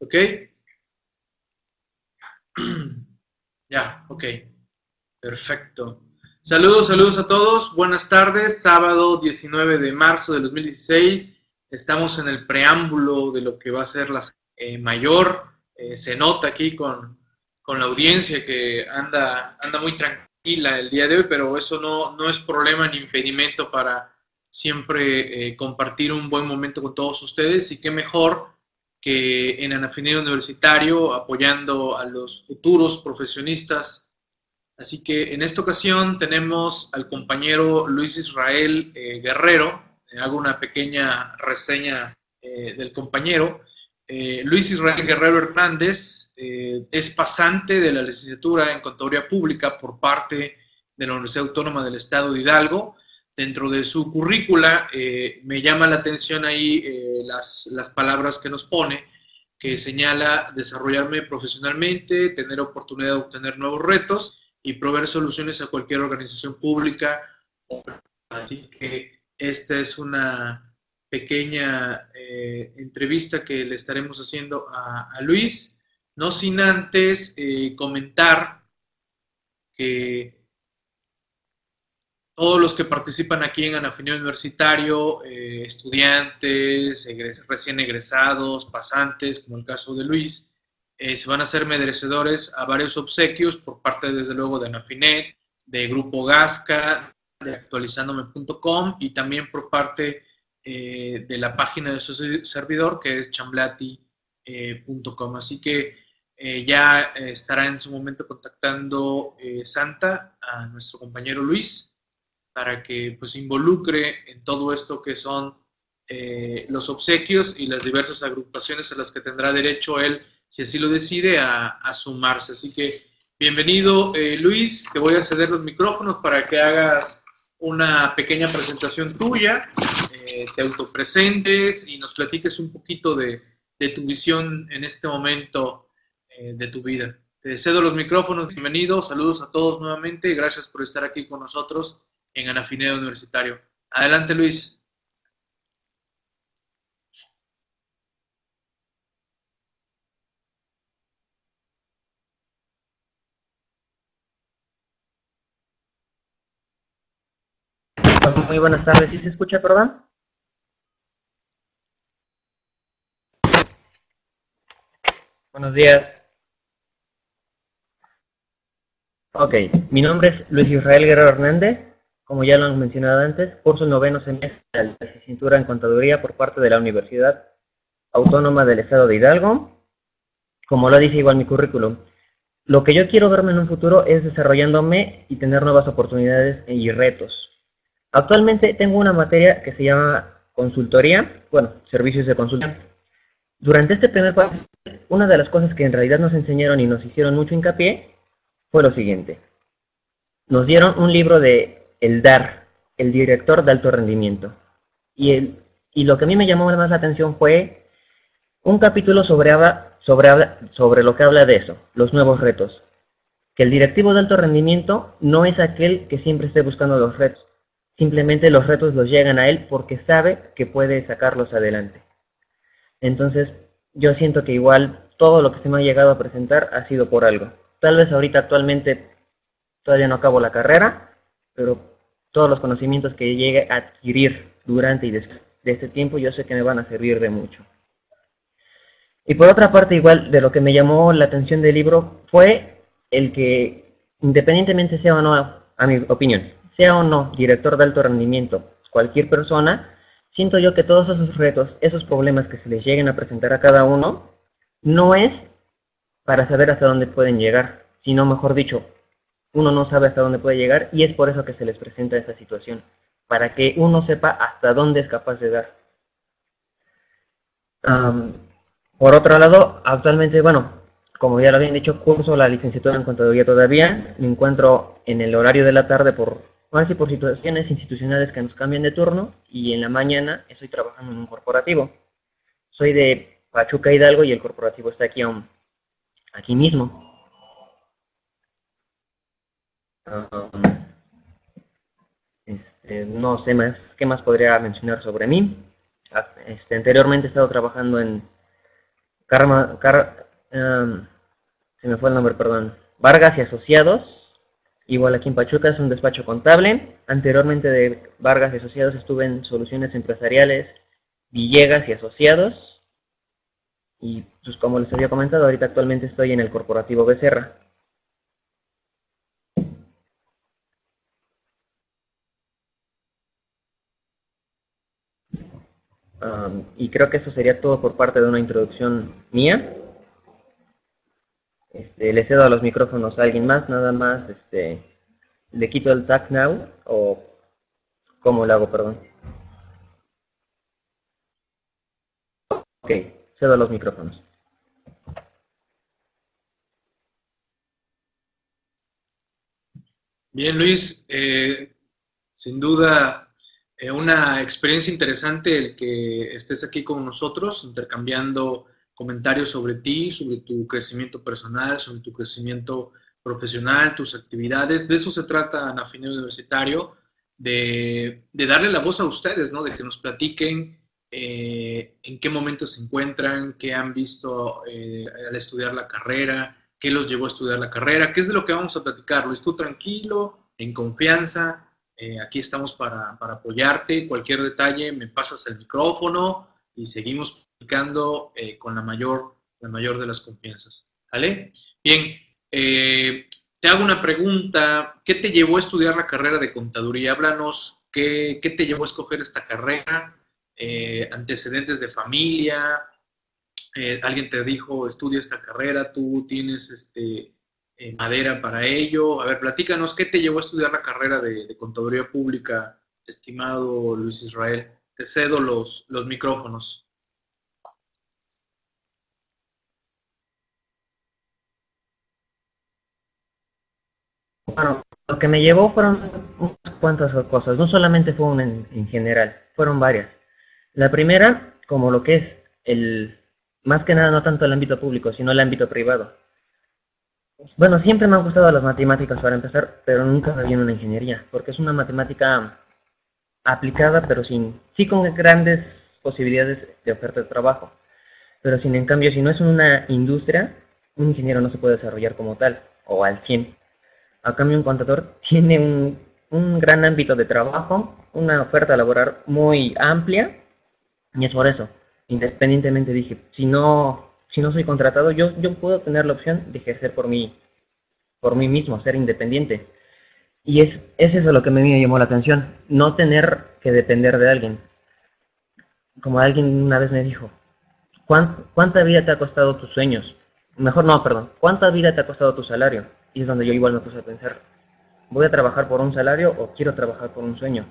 ¿Ok? Ya, ok. Perfecto. Saludos, saludos a todos. Buenas tardes. Sábado 19 de marzo de 2016. Estamos en el preámbulo de lo que va a ser la eh, mayor. Eh, se nota aquí con, con, la audiencia que anda, anda muy tranquila el día de hoy, pero eso no, no es problema ni impedimento para siempre eh, compartir un buen momento con todos ustedes. Y qué mejor que en Anafinero Universitario, apoyando a los futuros profesionistas. Así que en esta ocasión tenemos al compañero Luis Israel eh, Guerrero. Eh, hago una pequeña reseña eh, del compañero. Luis Israel Guerrero Hernández es pasante de la licenciatura en Contaduría Pública por parte de la Universidad Autónoma del Estado de Hidalgo dentro de su currícula eh, me llama la atención ahí eh, las, las, palabras que nos pone, que señala desarrollarme profesionalmente, tener oportunidad de obtener nuevos retos y proveer soluciones a cualquier organización pública. Así que esta es una pequeña eh, entrevista que le estaremos haciendo a, a Luis, no sin antes comentar que todos los que participan aquí en Anafinio Universitario, eh, estudiantes, recién egresados, pasantes, como el caso de Luis, eh, se van a ser merecedores a varios obsequios por parte, desde luego, de Anafinet, de Grupo Gasca, de actualizandome.com y también por parte eh, de la página de su servidor, que es chamblati.com. Así que ya estará en su momento contactando Santa a nuestro compañero Luis para que pues involucre en todo esto que son eh, los obsequios y las diversas agrupaciones a las que tendrá derecho él, si así lo decide, a, sumarse. Así que bienvenido eh, Luis, te voy a ceder los micrófonos para que hagas una pequeña presentación tuya, eh, te autopresentes y nos platiques un poquito de, de tu visión en este momento de tu vida. Te cedo los micrófonos, bienvenido, saludos a todos nuevamente, gracias por estar aquí con nosotros en Anafineo Universitario. Adelante, Luis. Muy buenas tardes. ¿Sí se escucha, perdón? Buenos días. Ok, mi nombre es Luis Israel Guerrero Hernández. Como ya lo han mencionado antes, curso noveno semestre de la licenciatura en Contaduría por parte de la Universidad Autónoma del Estado de Hidalgo. Como lo dice igual mi currículum, lo que yo quiero verme en un futuro es desarrollándome y tener nuevas oportunidades y retos. Actualmente tengo una materia que se llama consultoría, bueno, servicios de consulta. Durante este primer paso, una de las cosas que en realidad nos enseñaron y nos hicieron mucho hincapié fue lo siguiente. Nos dieron un libro de el DAR, el director de alto rendimiento. Y, el, y lo que a mí me llamó más la atención fue un capítulo sobre, sobre, sobre lo que habla de eso, los nuevos retos. Que el directivo de alto rendimiento no es aquel que siempre esté buscando los retos. Simplemente los retos los llegan a él porque sabe que puede sacarlos adelante. Entonces, yo siento que igual todo lo que se me ha llegado a presentar ha sido por algo. Tal vez ahorita actualmente todavía no acabo la carrera, pero todos los conocimientos que llegue a adquirir durante y después de este tiempo yo sé que me van a servir de mucho. Y por otra parte, igual de lo que me llamó la atención del libro fue el que, independientemente sea o no, a mi opinión, sea o no director de alto rendimiento, cualquier persona, siento yo que todos esos retos, esos problemas que se les lleguen a presentar a cada uno, no es para saber hasta dónde pueden llegar, sino mejor dicho, uno no sabe hasta dónde puede llegar y es por eso que se les presenta esa situación, para que uno sepa hasta dónde es capaz de dar. por otro lado, actualmente, bueno, como ya lo habían dicho, curso la licenciatura en contaduría todavía, me encuentro en el horario de la tarde por, bueno, por situaciones institucionales que nos cambian de turno y en la mañana estoy trabajando en un corporativo. Soy de Pachuca Hidalgo y el corporativo está aquí aquí mismo. Este, no sé más, ¿qué más podría mencionar sobre mí? Ah, este, anteriormente he estado trabajando en, em, se me fue el nombre, perdón. Vargas y Asociados, igual aquí en Pachuca, es un despacho contable. Anteriormente de Vargas y Asociados estuve en Soluciones Empresariales, Villegas y Asociados. Y pues como les había comentado, ahorita actualmente estoy en el corporativo Becerra. Y creo que eso sería todo por parte de una introducción mía. Este, le cedo a los micrófonos a alguien más, nada más, este, le quito el tag now o cómo lo hago, perdón. Ok, cedo a los micrófonos. Bien, Luis, eh, sin duda eh, una experiencia interesante el que estés aquí con nosotros, intercambiando comentarios sobre ti, sobre tu crecimiento personal, sobre tu crecimiento profesional, tus actividades. De eso se trata Anafine Universitario, de, de, darle la voz a ustedes, ¿no? De que nos platiquen eh, en qué momento se encuentran, qué han visto eh, al estudiar la carrera, qué los llevó a estudiar la carrera, qué es de lo que vamos a platicar. Luis, tú tranquilo, en confianza, eh, aquí estamos para, apoyarte. Cualquier detalle, me pasas el micrófono y seguimos platicando eh, con la mayor, la mayor de las confianzas. ¿Vale? Bien, eh, te hago una pregunta. ¿Qué te llevó a estudiar la carrera de contaduría? Háblanos, ¿qué, qué te llevó a escoger esta carrera? antecedentes de familia, alguien te dijo, estudia esta carrera, tú tienes este, eh, madera para ello. A ver, platícanos, ¿qué te llevó a estudiar la carrera de, Contaduría Pública, estimado Luis Israel? Te cedo los, los micrófonos. Bueno, lo que me llevó fueron unas cuantas cosas, no solamente fue una en, general, fueron varias. La primera, como lo que es el, más que nada no tanto el ámbito público, sino el ámbito privado. Bueno, siempre me han gustado las matemáticas para empezar, pero nunca me vi en una ingeniería, porque es una matemática aplicada, pero sin, sí con grandes posibilidades de oferta de trabajo. Pero sin en cambio, si no es una industria, un ingeniero no se puede desarrollar como tal, o al 100. A cambio, un contador tiene un, un gran ámbito de trabajo, una oferta laboral muy amplia, y es por eso, independientemente dije, si no si no soy contratado, yo, yo puedo tener la opción de ejercer por mí, por mí mismo, ser independiente. Y es, es eso lo que me llamó la atención, no tener que depender de alguien. Como alguien una vez me dijo, ¿cuánta vida te ha costado tus sueños? Mejor no, perdón, ¿cuánta vida te ha costado tu salario? Y es donde yo igual me puse a pensar, ¿voy a trabajar por un salario o quiero trabajar por un sueño?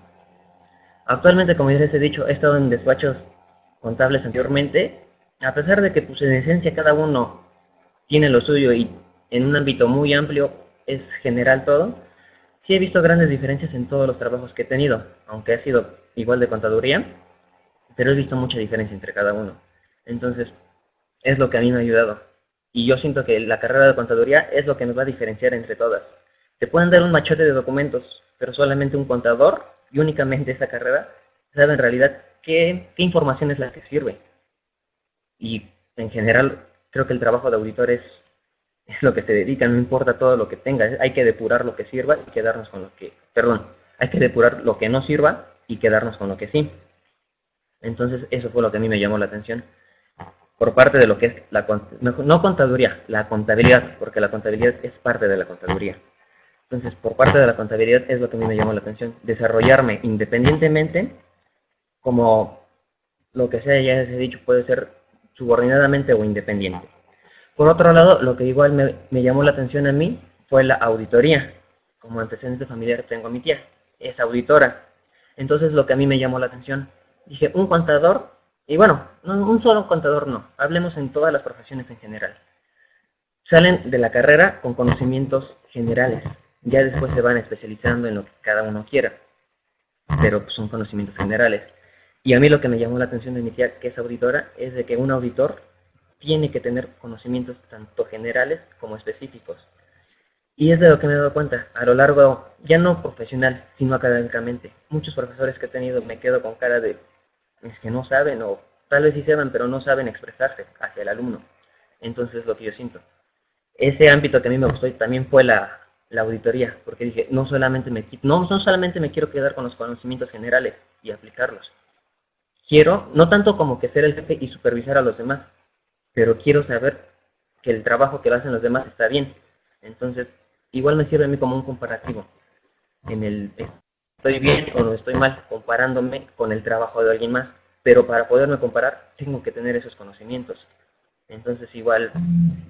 Actualmente, como ya les he dicho, he estado en despachos contables anteriormente a pesar de que pues en esencia cada uno tiene lo suyo y en un ámbito muy amplio es general todo, sí he visto grandes diferencias en todos los trabajos que he tenido, aunque ha sido igual de contaduría, pero he visto mucha diferencia entre cada uno. Entonces, es lo que a mí me ha ayudado. Y yo siento que la carrera de contaduría es lo que nos va a diferenciar entre todas. Te pueden dar un machote de documentos, pero solamente un contador y únicamente esa carrera sabe en realidad qué información es la que sirve y en general creo que el trabajo de auditor es, es lo que se dedica, no importa todo lo que tenga, hay que depurar lo que sirva y quedarnos con lo que, perdón, hay que depurar lo que no sirva y quedarnos con lo que sí. Entonces eso fue lo que a mí me llamó la atención por parte de lo que es la no contaduría, la contabilidad, porque la contabilidad es parte de la contaduría. Entonces, por parte de la contabilidad es lo que a mí me llamó la atención, desarrollarme independientemente, como lo que sea, ya les he dicho, puede ser subordinadamente o independiente. Por otro lado, lo que igual me, llamó la atención a mí fue la auditoría. Como antecedente familiar tengo a mi tía, es auditora. Entonces lo que a mí me llamó la atención, dije, un contador, y bueno, un solo contador no, hablemos en todas las profesiones en general. Salen de la carrera con conocimientos generales, ya después se van especializando en lo que cada uno quiera, pero pues, son conocimientos generales. Y a mí lo que me llamó la atención de mi que es auditora, es de que un auditor tiene que tener conocimientos tanto generales como específicos. Y es de lo que me he dado cuenta a lo largo, ya no profesional, sino académicamente. Muchos profesores que he tenido me quedo con cara de, es que no saben o tal vez sí sepan, pero no saben expresarse hacia el alumno. Entonces, lo que yo siento. Ese ámbito que a mí me gustó también fue la, la auditoría, porque dije, no solamente, me, no, no solamente me quiero quedar con los conocimientos generales y aplicarlos. Quiero, no tanto como que ser el jefe y supervisar a los demás, pero quiero saber que el trabajo que hacen los demás está bien. Entonces, igual me sirve a mí como un comparativo. En el estoy bien o no estoy mal, comparándome con el trabajo de alguien más. Pero para poderme comparar, tengo que tener esos conocimientos. Entonces, igual,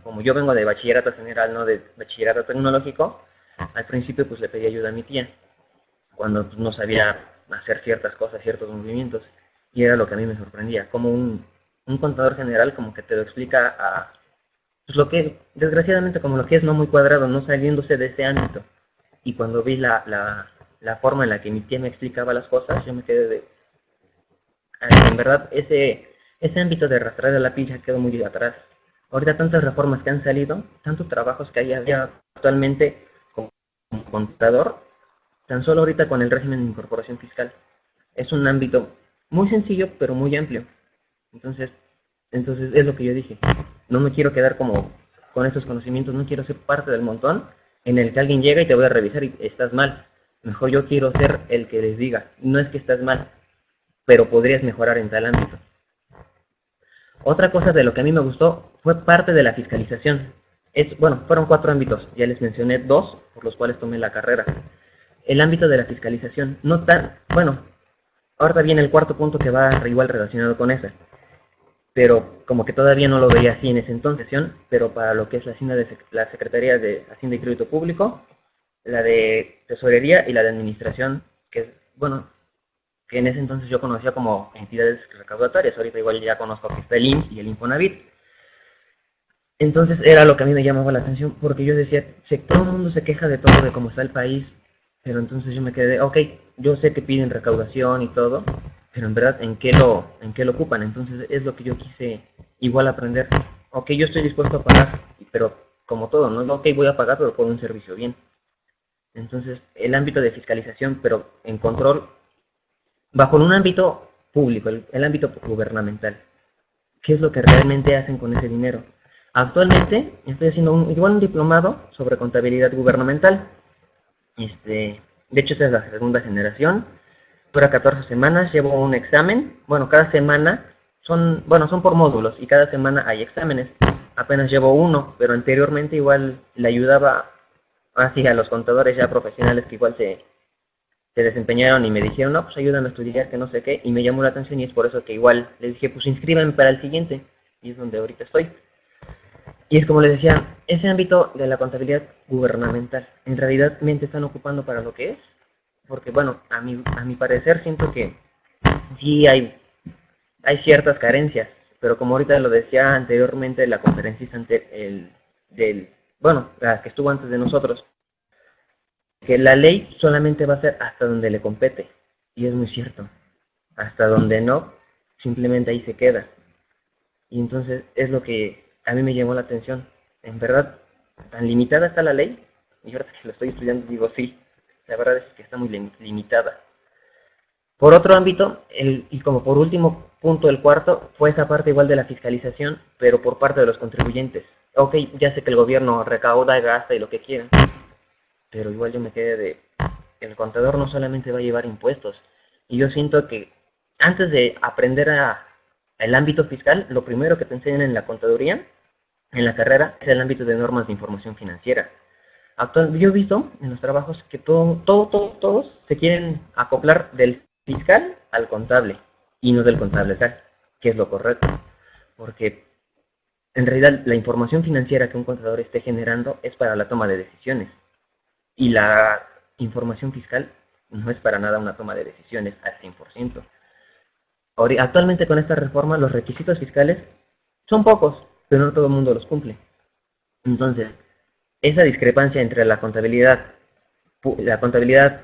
como yo vengo de bachillerato general, no de bachillerato tecnológico, al principio pues le pedí ayuda a mi tía, cuando no sabía hacer ciertas cosas, ciertos movimientos, y era lo que a mí me sorprendía, como un, un contador general como que te lo explica a pues lo que, desgraciadamente como lo que es no muy cuadrado, no saliéndose de ese ámbito. Y cuando vi la, la, la forma en la que mi tía me explicaba las cosas, yo me quedé de... En verdad, ese, ese ámbito de arrastrar a la pilla quedó muy atrás. Ahorita tantas reformas que han salido, tantos trabajos que hay actualmente como contador, tan solo ahorita con el régimen de incorporación fiscal. Es un ámbito muy sencillo, pero muy amplio. Entonces, entonces es lo que yo dije. No me quiero quedar como con esos conocimientos, no quiero ser parte del montón en el que alguien llega y te voy a revisar y estás mal. Mejor yo quiero ser el que les diga, no es que estás mal, pero podrías mejorar en tal ámbito. Otra cosa de lo que a mí me gustó fue parte de la fiscalización. Es, bueno, fueron cuatro ámbitos, ya les mencioné dos por los cuales tomé la carrera. El ámbito de la fiscalización, no tan, bueno, ahora viene el cuarto punto que va igual relacionado con ese pero como que todavía no lo veía así en esa entonces, pero para lo que es la, de, la Secretaría de Hacienda y Crédito Público, la de Tesorería y la de Administración, que bueno, que en ese entonces yo conocía como entidades recaudatorias, ahorita igual ya conozco que está el IMSS y el Infonavit. Entonces era lo que a mí me llamaba la atención, porque yo decía, si todo el mundo se queja de todo, de cómo está el país, pero entonces yo me quedé, ok, yo sé que piden recaudación y todo, pero en verdad, ¿en qué, lo, ¿en qué lo ocupan? Entonces es lo que yo quise igual aprender. Ok, yo estoy dispuesto a pagar, pero como todo, ¿no? Ok, voy a pagar, pero por un servicio bien. Entonces, el ámbito de fiscalización, pero en control, bajo un ámbito público, el, ámbito gubernamental. ¿Qué es lo que realmente hacen con ese dinero? Actualmente estoy haciendo un, igual un diplomado sobre contabilidad gubernamental. Este, de hecho, esta es la segunda generación dura 14 semanas, llevo un examen, bueno, cada semana son, bueno, son por módulos y cada semana hay exámenes. Apenas llevo uno, pero anteriormente igual le ayudaba así a los contadores ya profesionales que igual se, se desempeñaron y me dijeron, no, pues ayúdame a estudiar, que no sé qué, y me llamó la atención y es por eso que igual les dije, pues inscríbanme para el siguiente, y es donde ahorita estoy. Y es como les decía, ese ámbito de la contabilidad gubernamental, en realidad mente están ocupando para lo que es, porque bueno, a mi, a mi parecer siento que sí hay, hay ciertas carencias, pero como ahorita lo decía anteriormente la conferencista el, del, bueno, la que estuvo antes de nosotros, que la ley solamente va a ser hasta donde le compete, y es muy cierto, hasta donde no, simplemente ahí se queda. Y entonces es lo que a mí me llamó la atención. En verdad, tan limitada está la ley, y ahora que lo estoy estudiando digo sí, la verdad es que está muy limitada. Por otro ámbito, y como por último punto, el cuarto, fue esa parte igual de la fiscalización, pero por parte de los contribuyentes. Ok, ya sé que el gobierno recauda, gasta y lo que quiera, pero igual yo me quedé de, el contador no solamente va a llevar impuestos, y yo siento que antes de aprender a, el ámbito fiscal, lo primero que te enseñan en la contaduría, en la carrera, es el ámbito de normas de información financiera yo he visto en los trabajos que todo, todo, todo, todos se quieren acoplar del fiscal al contable y no del contable tal, que es lo correcto. Porque en realidad la información financiera que un contador esté generando es para la toma de decisiones. Y la información fiscal no es para nada una toma de decisiones al 100%. Actualmente con esta reforma los requisitos fiscales son pocos, pero no todo el mundo los cumple. Entonces, esa discrepancia entre la contabilidad, la contabilidad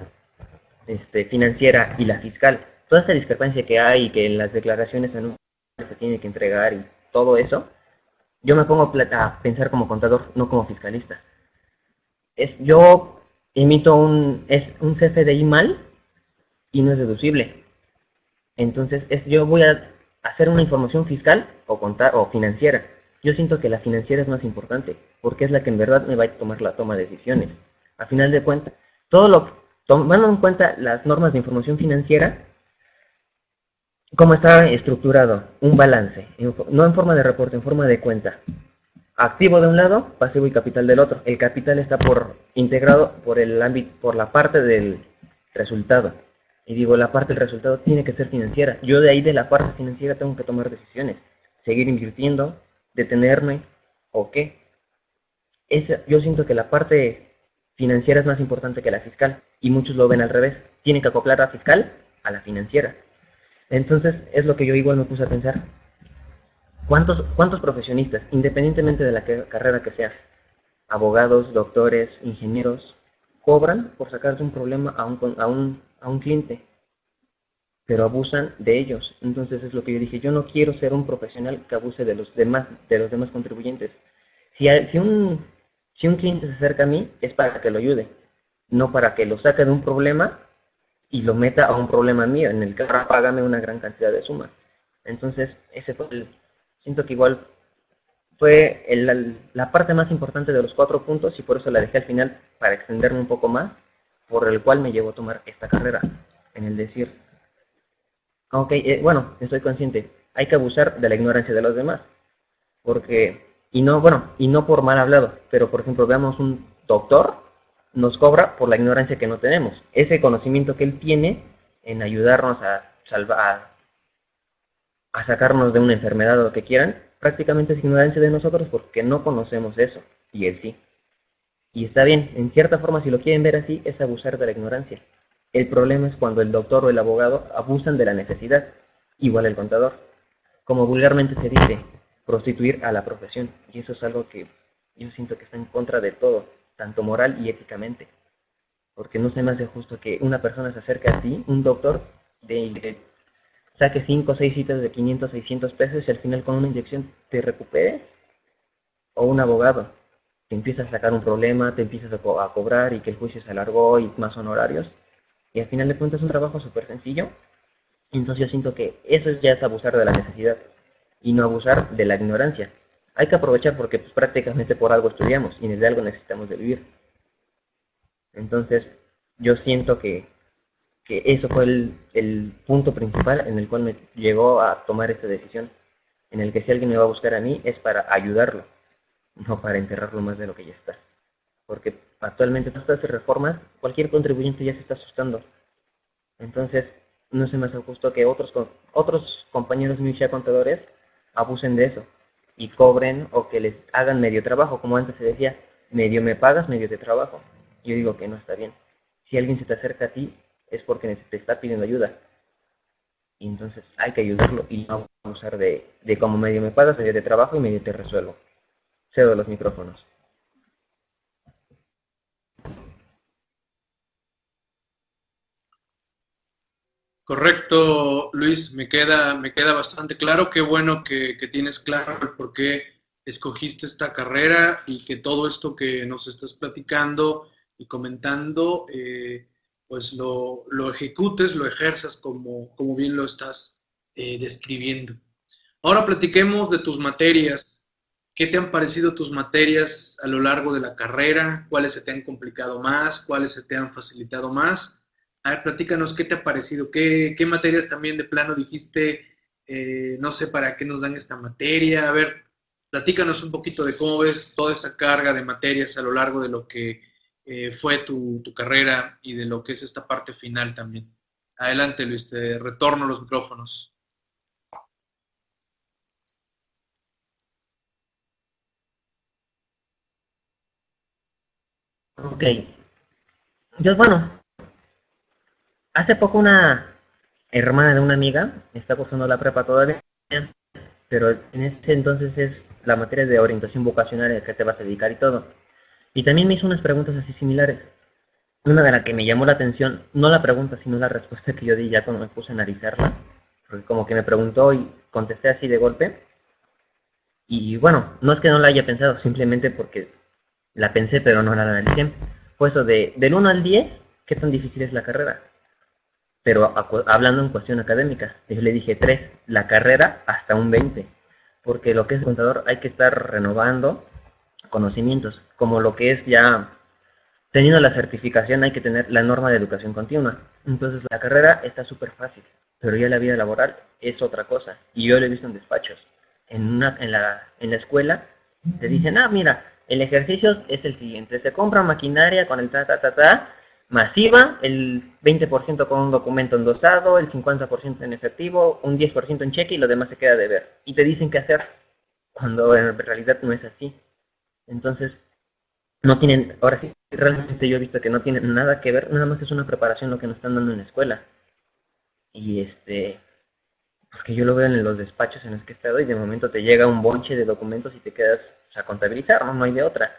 este, financiera y la fiscal, toda esa discrepancia que hay y que en las declaraciones se tiene que entregar y todo eso, yo me pongo a pensar como contador, no como fiscalista. Es, yo emito un, es un CFDI mal y no es deducible. Entonces, es, yo voy a hacer una información fiscal o, contar, o financiera. Yo siento que la financiera es más importante, porque es la que en verdad me va a tomar la toma de decisiones. A final de cuentas, todo lo tomando en cuenta las normas de información financiera, cómo está estructurado un balance, no en forma de reporte, en forma de cuenta. Activo de un lado, pasivo y capital del otro. El capital está por integrado por el ámbito, por la parte del resultado. Y digo, la parte del resultado tiene que ser financiera. Yo de ahí de la parte financiera tengo que tomar decisiones. Seguir invirtiendo, detenerme o qué. yo siento que la parte financiera es más importante que la fiscal y muchos lo ven al revés. Tienen que acoplar la fiscal a la financiera. Entonces es lo que yo igual me puse a pensar. ¿Cuántos, cuántos profesionistas, independientemente de la carrera que sea, abogados, doctores, ingenieros, cobran por sacarte un problema a un, a un a un cliente, pero abusan de ellos. Entonces es lo que yo dije, yo no quiero ser un profesional que abuse de los demás, de los demás contribuyentes. Si, un, si un cliente se acerca a mí, es para que lo ayude, no para que lo saque de un problema y lo meta a un problema mío, en el que ahora págame una gran cantidad de suma. Entonces, ese fue el, siento que igual fue la parte más importante de los cuatro puntos y por eso la dejé al final para extenderme un poco más por el cual me llevó a tomar esta carrera, en el decir, ok, eh, bueno, estoy consciente, hay que abusar de la ignorancia de los demás, porque, y no, bueno, y no por mal hablado, pero por ejemplo, veamos un doctor, nos cobra por la ignorancia que no tenemos, ese conocimiento que él tiene en ayudarnos a salvar, a sacarnos de una enfermedad o lo que quieran, prácticamente es ignorancia de nosotros porque no conocemos eso, y él sí. Y está bien, en cierta forma, si lo quieren ver así, es abusar de la ignorancia. El problema es cuando el doctor o el abogado abusan de la necesidad, igual el contador. Como vulgarmente se dice, prostituir a la profesión. Y eso es algo que yo siento que está en contra de todo, tanto moral y éticamente. Porque no se me hace justo que una persona se acerque a ti, un doctor, de, saque 5 o 6 citas de 500, 600 pesos y al final con una inyección te recuperes. O un abogado te empiezas a sacar un problema, te empiezas a, cobrar y que el juicio se alargó y más honorarios. Y al final de cuentas es un trabajo súper sencillo. Entonces yo siento que eso ya es abusar de la necesidad y no abusar de la ignorancia. Hay que aprovechar porque pues, prácticamente por algo estudiamos y de algo necesitamos de vivir. Entonces yo siento que, que eso fue el, el punto principal en el cual me llegó a tomar esta decisión. En el que si alguien me va a buscar a mí es para ayudarlo no para enterrarlo más de lo que ya está. Porque actualmente todas estas reformas, cualquier contribuyente ya se está asustando. Entonces, no se me hace justo que otros, otros compañeros míos ya contadores abusen de eso y cobren o que les hagan medio trabajo, como antes se decía, medio me pagas, medio de trabajo. Yo digo que no está bien. Si alguien se te acerca a ti es porque te está pidiendo ayuda. Y entonces hay que ayudarlo y no abusar de, de como medio me pagas, medio de trabajo y medio te resuelvo. Cedo los micrófonos. Correcto, Luis, me queda, me queda bastante claro. Qué bueno que, tienes claro el por qué escogiste esta carrera y que todo esto que nos estás platicando y comentando, eh, pues lo, ejecutes, lo ejerzas como, como bien lo estás eh, describiendo. Ahora platiquemos de tus materias. ¿Qué te han parecido tus materias a lo largo de la carrera? ¿Cuáles se te han complicado más? ¿Cuáles se te han facilitado más? A ver, platícanos qué te ha parecido, qué, materias también de plano dijiste, eh, no sé para qué nos dan esta materia. A ver, platícanos un poquito de cómo ves toda esa carga de materias a lo largo de lo que eh, fue tu, tu, carrera y de lo que es esta parte final también. Adelante, Luis, te retorno los micrófonos. Ok. Yo, bueno, hace poco una hermana de una amiga está cursando la prepa todavía, pero en ese entonces es la materia de orientación vocacional en la que te vas a dedicar y todo. Y también me hizo unas preguntas así similares. Una de las que me llamó la atención, no la pregunta, sino la respuesta que yo di ya cuando me puse a analizarla, porque como que me preguntó y contesté así de golpe. Y bueno, no es que no la haya pensado, simplemente porque la pensé, pero no la analicé. Fue eso de, del 1 al 10, ¿qué tan difícil es la carrera? Pero hablando en cuestión académica. Yo le dije tres, la carrera hasta un 20, porque lo que es contador hay que estar renovando conocimientos, como lo que es ya teniendo la certificación hay que tener la norma de educación continua. Entonces la carrera está súper fácil, pero ya la vida laboral es otra cosa. Y yo lo he visto en despachos. En, una, en, la, en la escuela te dicen, ah, mira, el ejercicio es el siguiente, se compra maquinaria con el ta, ta, ta, ta, masiva, el 20% con un documento endosado, el 50% en efectivo, un 10% en cheque y lo demás se queda de ver. Y te dicen qué hacer, cuando en realidad no es así. Entonces, no tienen, ahora sí, realmente yo he visto que no tienen nada que ver, nada más es una preparación lo que nos están dando en la escuela. Y este, porque yo lo veo en los despachos en los que he estado y de momento te llega un bonche de documentos y te quedas a contabilizar, ¿no? no hay de otra.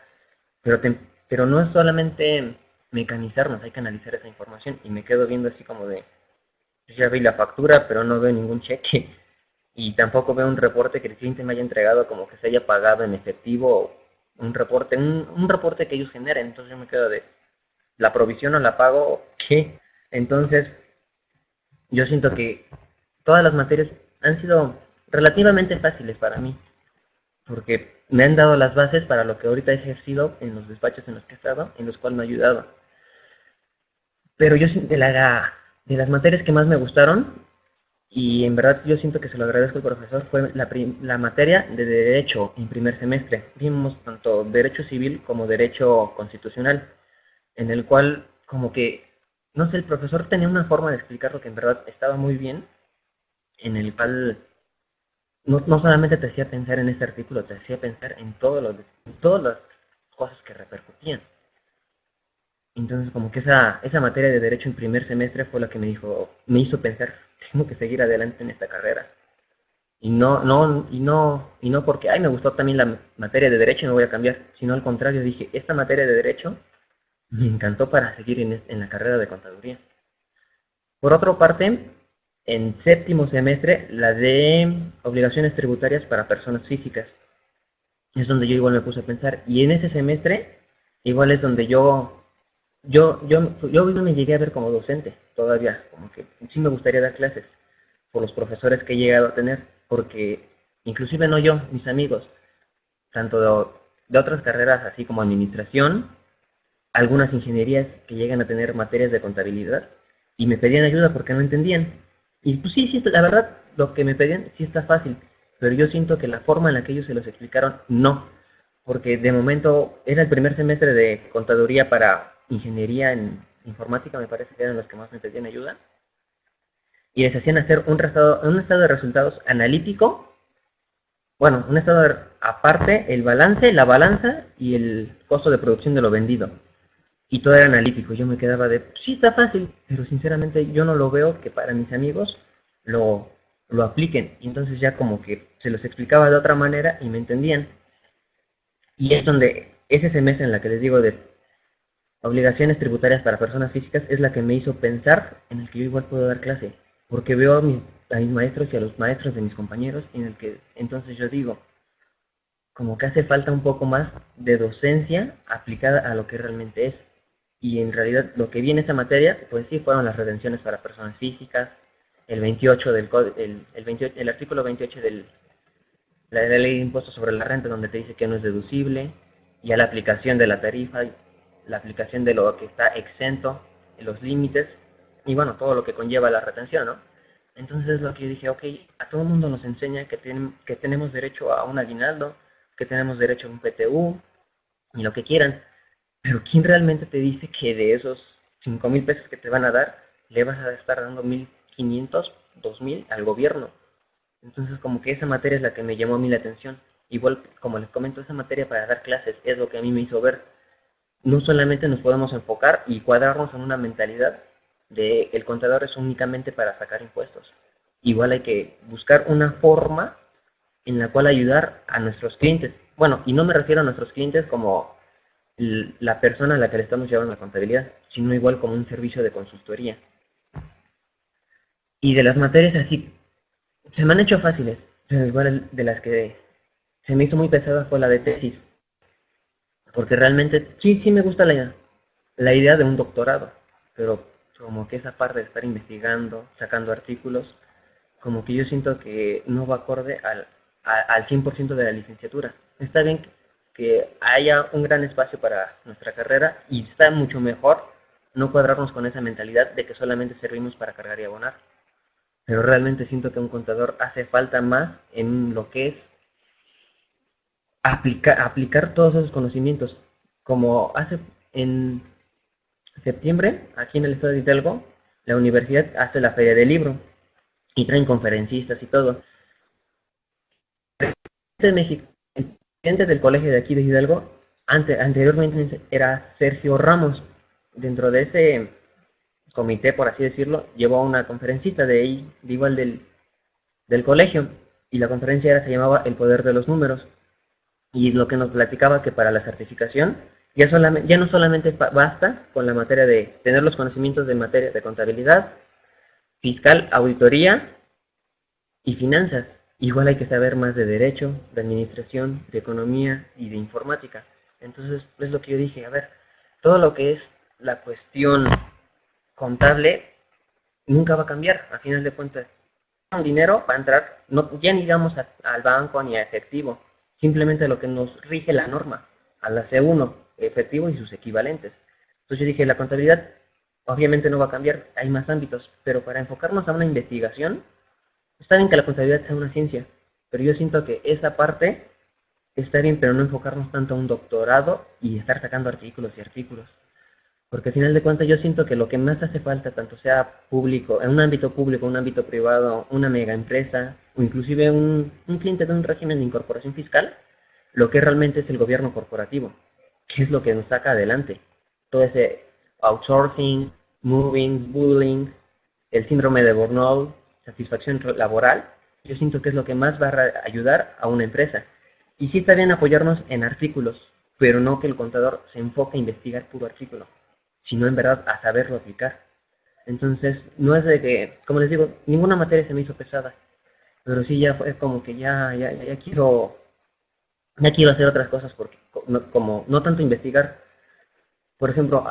Pero, pero no es solamente mecanizarnos, hay que analizar esa información y me quedo viendo así como de, pues ya vi la factura, pero no veo ningún cheque y tampoco veo un reporte que el cliente me haya entregado como que se haya pagado en efectivo, un reporte, un, un reporte que ellos generen, entonces yo me quedo de, la provisión o la pago, ¿qué? Entonces, yo siento que todas las materias han sido relativamente fáciles para mí, porque me han dado las bases para lo que ahorita he ejercido en los despachos en los que he estado, en los cuales me ha ayudado. Pero yo de, la, de las materias que más me gustaron, y en verdad yo siento que se lo agradezco al profesor, fue la, la materia de Derecho en primer semestre. Vimos tanto Derecho Civil como Derecho Constitucional, en el cual como que, no sé, el profesor tenía una forma de explicar lo que en verdad estaba muy bien, en el cual no, no, solamente te hacía pensar en este artículo, te hacía pensar en, todo lo en todas las cosas que repercutían. Entonces, como que esa, esa materia de derecho en primer semestre fue la que me dijo, me hizo pensar, tengo que seguir adelante en esta carrera. Y no, no, y no, y no porque, ay, me gustó también la materia de derecho y no voy a cambiar, sino al contrario, dije, esta materia de derecho me encantó para seguir en, en la carrera de contaduría. Por otra parte, en séptimo semestre la de obligaciones tributarias para personas físicas. Es donde yo igual me puse a pensar. Y en ese semestre, igual es donde yo, yo, yo, yo me llegué a ver como docente todavía, como que sí me gustaría dar clases por los profesores que he llegado a tener, porque inclusive no yo, mis amigos, tanto de, de otras carreras así como administración, algunas ingenierías que llegan a tener materias de contabilidad, y me pedían ayuda porque no entendían. Y pues sí, sí, la verdad, lo que me pedían sí está fácil, pero yo siento que la forma en la que ellos se los explicaron, no. Porque de momento era el primer semestre de contaduría para ingeniería en informática, me parece que eran los que más me pedían ayuda. Y les hacían hacer un estado, un estado de resultados analítico. Bueno, un estado aparte, el balance, la balanza y el costo de producción de lo vendido y todo era analítico. Yo me quedaba de, sí está fácil, pero sinceramente yo no lo veo que para mis amigos lo, lo apliquen. Y entonces ya como que se los explicaba de otra manera y me entendían. Y es donde ese semestre en la que les digo de obligaciones tributarias para personas físicas es la que me hizo pensar en el que yo igual puedo dar clase. Porque veo a mis, a mis maestros y a los maestros de mis compañeros en el que entonces yo digo, como que hace falta un poco más de docencia aplicada a lo que realmente es y en realidad lo que viene esa materia, pues sí, fueron las redenciones para personas físicas, el 28 del el, el, 28, el artículo 28 de la ley de impuestos sobre la renta, donde te dice que no es deducible, y a la aplicación de la tarifa, la aplicación de lo que está exento, los límites, y bueno, todo lo que conlleva la retención, ¿no? Entonces lo que dije, ok, a todo el mundo nos enseña que, que tenemos derecho a un aguinaldo, que tenemos derecho a un PTU, y lo que quieran, pero ¿quién realmente te dice que de esos 5 mil pesos que te van a dar, le vas a estar dando 1.500, 2.000 al gobierno? Entonces como que esa materia es la que me llamó a mí la atención. Igual, como les comento, esa materia para dar clases es lo que a mí me hizo ver. No solamente nos podemos enfocar y cuadrarnos en una mentalidad de el contador es únicamente para sacar impuestos. Igual hay que buscar una forma en la cual ayudar a nuestros clientes. Bueno, y no me refiero a nuestros clientes como la persona a la que le estamos llevando la contabilidad, sino igual como un servicio de consultoría. Y de las materias así, se me han hecho fáciles, pero igual de las que se me hizo muy pesada fue la de tesis. Porque realmente, sí, sí me gusta la, la idea de un doctorado, pero como que esa parte de estar investigando, sacando artículos, como que yo siento que no va acorde al, al 100% de la licenciatura. Está bien que haya un gran espacio para nuestra carrera y está mucho mejor no cuadrarnos con esa mentalidad de que solamente servimos para cargar y abonar. Pero realmente siento que un contador hace falta más en lo que es aplicar, aplicar todos esos conocimientos. Como hace en septiembre, aquí en el estado de Hidalgo, la universidad hace la feria del libro y traen conferencistas y todo. El presidente del colegio de aquí de Hidalgo, anteriormente era Sergio Ramos. Dentro de ese comité, por así decirlo, llevó a una conferencista de ahí, de igual del, del colegio, y la conferencia era, se llamaba El Poder de los Números. Y lo que nos platicaba que para la certificación ya, solamente, ya no solamente basta con la materia de tener los conocimientos de materia de contabilidad, fiscal, auditoría y finanzas. Igual hay que saber más de derecho, de administración, de economía y de informática. Entonces es lo que yo dije, a ver, todo lo que es la cuestión contable nunca va a cambiar, a final de cuentas. Un dinero va a entrar, no, ya ni digamos al banco ni a efectivo, simplemente lo que nos rige la norma, a la C1, efectivo y sus equivalentes. Entonces yo dije, la contabilidad obviamente no va a cambiar, hay más ámbitos, pero para enfocarnos a una investigación, está bien que la contabilidad sea una ciencia, pero yo siento que esa parte está bien, pero no enfocarnos tanto a un doctorado y estar sacando artículos y artículos. Porque al final de cuentas yo siento que lo que más hace falta, tanto sea público, en un ámbito público, un ámbito privado, una mega empresa, o inclusive un, un cliente de un régimen de incorporación fiscal, lo que realmente es el gobierno corporativo, que es lo que nos saca adelante. Todo ese outsourcing, moving, bullying, el síndrome de Burnout, satisfacción laboral, yo siento que es lo que más va a ayudar a una empresa. Y sí está bien apoyarnos en artículos, pero no que el contador se enfoque a investigar puro artículo sino en verdad a saberlo aplicar. Entonces, no es de que, como les digo, ninguna materia se me hizo pesada, pero sí ya fue como que ya, ya, ya quiero, ya quiero hacer otras cosas porque, como no tanto investigar. Por ejemplo,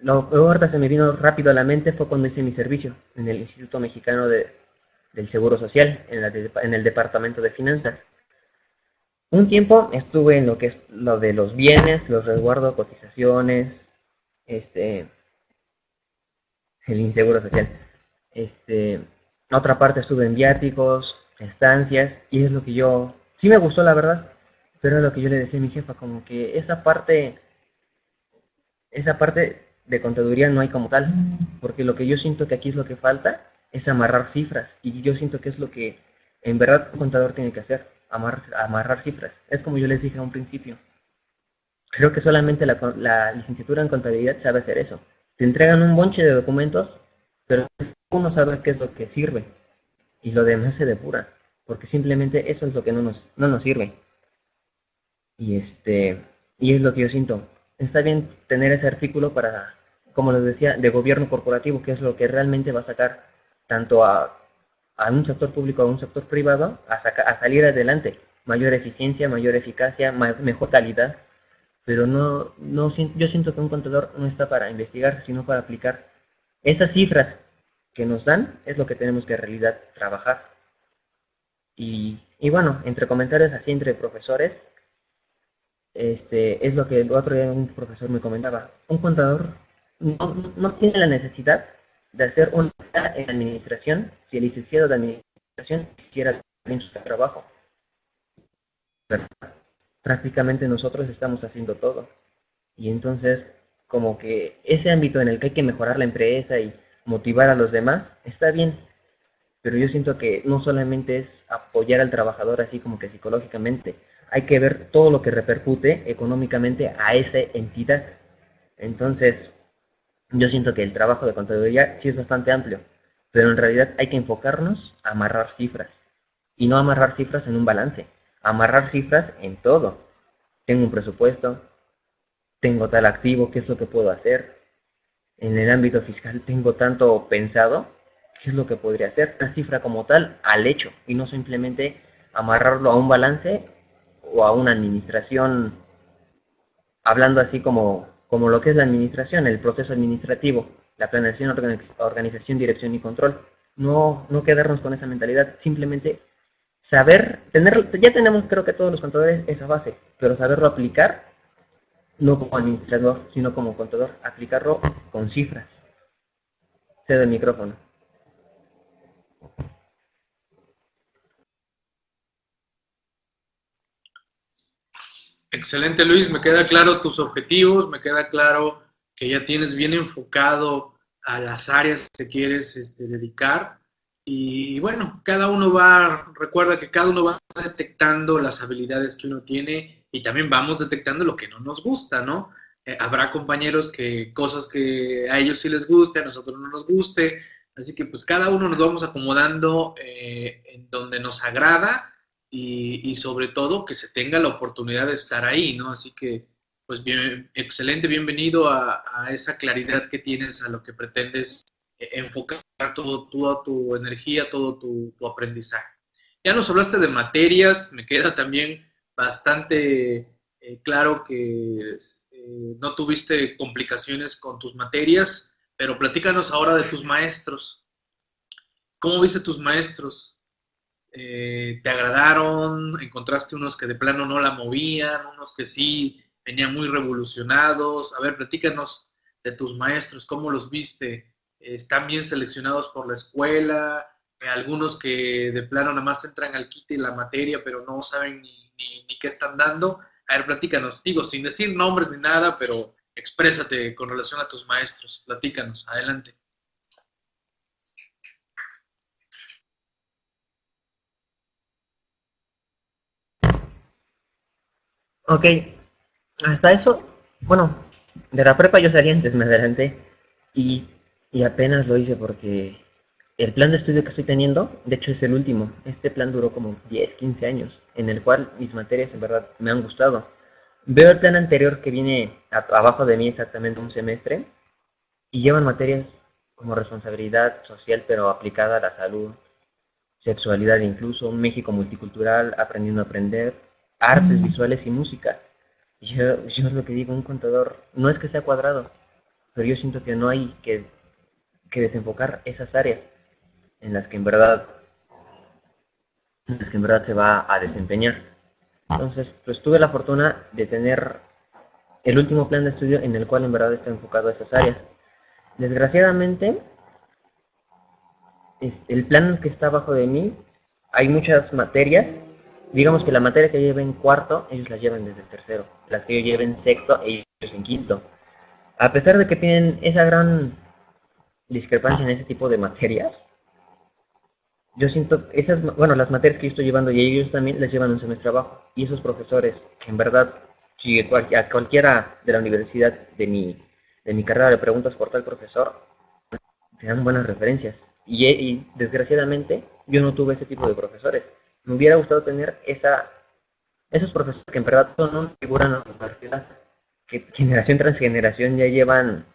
lo que ahorita se me vino rápido a la mente fue cuando hice mi servicio en el Instituto Mexicano de, del Seguro Social, en, la en el Departamento de Finanzas. Un tiempo estuve en lo que es lo de los bienes, los resguardos, cotizaciones, este, el inseguro social. Este, otra parte estuve en viáticos, estancias, y es lo que yo, sí me gustó la verdad, pero es lo que yo le decía a mi jefa, como que esa parte, esa parte de contaduría no hay como tal, porque lo que yo siento que aquí es lo que falta es amarrar cifras, y yo siento que es lo que en verdad un contador tiene que hacer, amarrar, amarrar cifras. Es como yo les dije a un principio, Creo que solamente la, licenciatura en contabilidad sabe hacer eso. Te entregan un bonche de documentos, pero uno sabe qué es lo que sirve y lo demás se depura, porque simplemente eso es lo que no nos, no nos sirve. Y este y es lo que yo siento. Está bien tener ese artículo para, como les decía, de gobierno corporativo, que es lo que realmente va a sacar tanto a, a un sector público, a un sector privado, a, a salir adelante. Mayor eficiencia, mayor eficacia, mejor calidad pero no, no, yo siento que un contador no está para investigar, sino para aplicar. Esas cifras que nos dan es lo que tenemos que en realidad trabajar. Y, y bueno, entre comentarios así entre profesores, este, es lo que el otro día un profesor me comentaba. Un contador no, no tiene la necesidad de hacer una en administración si el licenciado de administración hiciera bien su trabajo. ¿Verdad? Prácticamente nosotros estamos haciendo todo. Y entonces, como que ese ámbito en el que hay que mejorar la empresa y motivar a los demás, está bien. Pero yo siento que no solamente es apoyar al trabajador así como que psicológicamente, hay que ver todo lo que repercute económicamente a esa entidad. Entonces, yo siento que el trabajo de contaduría sí es bastante amplio, pero en realidad hay que enfocarnos a amarrar cifras y no amarrar cifras en un balance amarrar cifras en todo. Tengo un presupuesto, tengo tal activo, ¿qué es lo que puedo hacer? En el ámbito fiscal tengo tanto pensado, ¿qué es lo que podría hacer? Una cifra como tal al hecho y no simplemente amarrarlo a un balance o a una administración, hablando así como, como lo que es la administración, el proceso administrativo, la planeación, organización, dirección y control. No, no quedarnos con esa mentalidad, simplemente saber, tener, ya tenemos creo que todos los contadores esa base, pero saberlo aplicar, no como administrador, sino como contador, aplicarlo con cifras. Cedo el micrófono. Excelente Luis, me queda claro tus objetivos, me queda claro que ya tienes bien enfocado a las áreas que quieres este, dedicar. Y bueno, cada uno va, recuerda que cada uno va detectando las habilidades que uno tiene y también vamos detectando lo que no nos gusta, ¿no? Eh, habrá compañeros que cosas que a ellos sí les guste, a nosotros no nos guste, así que pues cada uno nos vamos acomodando eh, en donde nos agrada y, sobre todo que se tenga la oportunidad de estar ahí, ¿no? Así que pues bien, excelente, bienvenido a, esa claridad que tienes, a lo que pretendes enfocar todo, toda tu energía, todo tu, aprendizaje. Ya nos hablaste de materias, me queda también bastante claro que eh, no tuviste complicaciones con tus materias, pero platícanos ahora de tus maestros. ¿Cómo viste tus maestros? Eh, ¿Te agradaron? ¿Encontraste unos que de plano no la movían? ¿Unos que sí venían muy revolucionados? A ver, platícanos de tus maestros, ¿cómo los viste? ¿Están bien seleccionados por la escuela? algunos que de plano nada más entran al y la materia, pero no saben ni, ni qué están dando. A ver, platícanos, digo, sin decir nombres ni nada, pero exprésate con relación a tus maestros. Platícanos, adelante. Ok, hasta eso, bueno, de la prepa yo salí antes, me adelanté y, y apenas lo hice porque el plan de estudio que estoy teniendo, de hecho es el último, este plan duró como 10, 15 años, en el cual mis materias en verdad me han gustado. Veo el plan anterior que viene abajo de mí exactamente un semestre y llevan materias como responsabilidad social pero aplicada a la salud, sexualidad incluso, un México multicultural, aprendiendo a aprender, artes visuales y música. Yo, yo es lo que digo, un contador no es que sea cuadrado, pero yo siento que no hay que, que desenfocar esas áreas en las que en verdad en las que en verdad se va a desempeñar. Entonces, pues tuve la fortuna de tener el último plan de estudio en el cual en verdad está enfocado a esas áreas. Desgraciadamente, el plan que está abajo de mí, hay muchas materias. Digamos que la materia que lleve en cuarto, ellos la llevan desde el tercero. Las que yo lleve en sexto, ellos en quinto. A pesar de que tienen esa gran discrepancia en ese tipo de materias, yo siento esas, bueno, las materias que yo estoy llevando y ellos también les llevan un semestre abajo. Y esos profesores, que en verdad, si a cualquiera de la universidad de mi, de mi carrera le preguntas por tal profesor, te dan buenas referencias. Y, desgraciadamente, yo no tuve ese tipo de profesores. Me hubiera gustado tener esa, esos profesores que en verdad son una figura en la universidad, que generación tras generación ya llevan,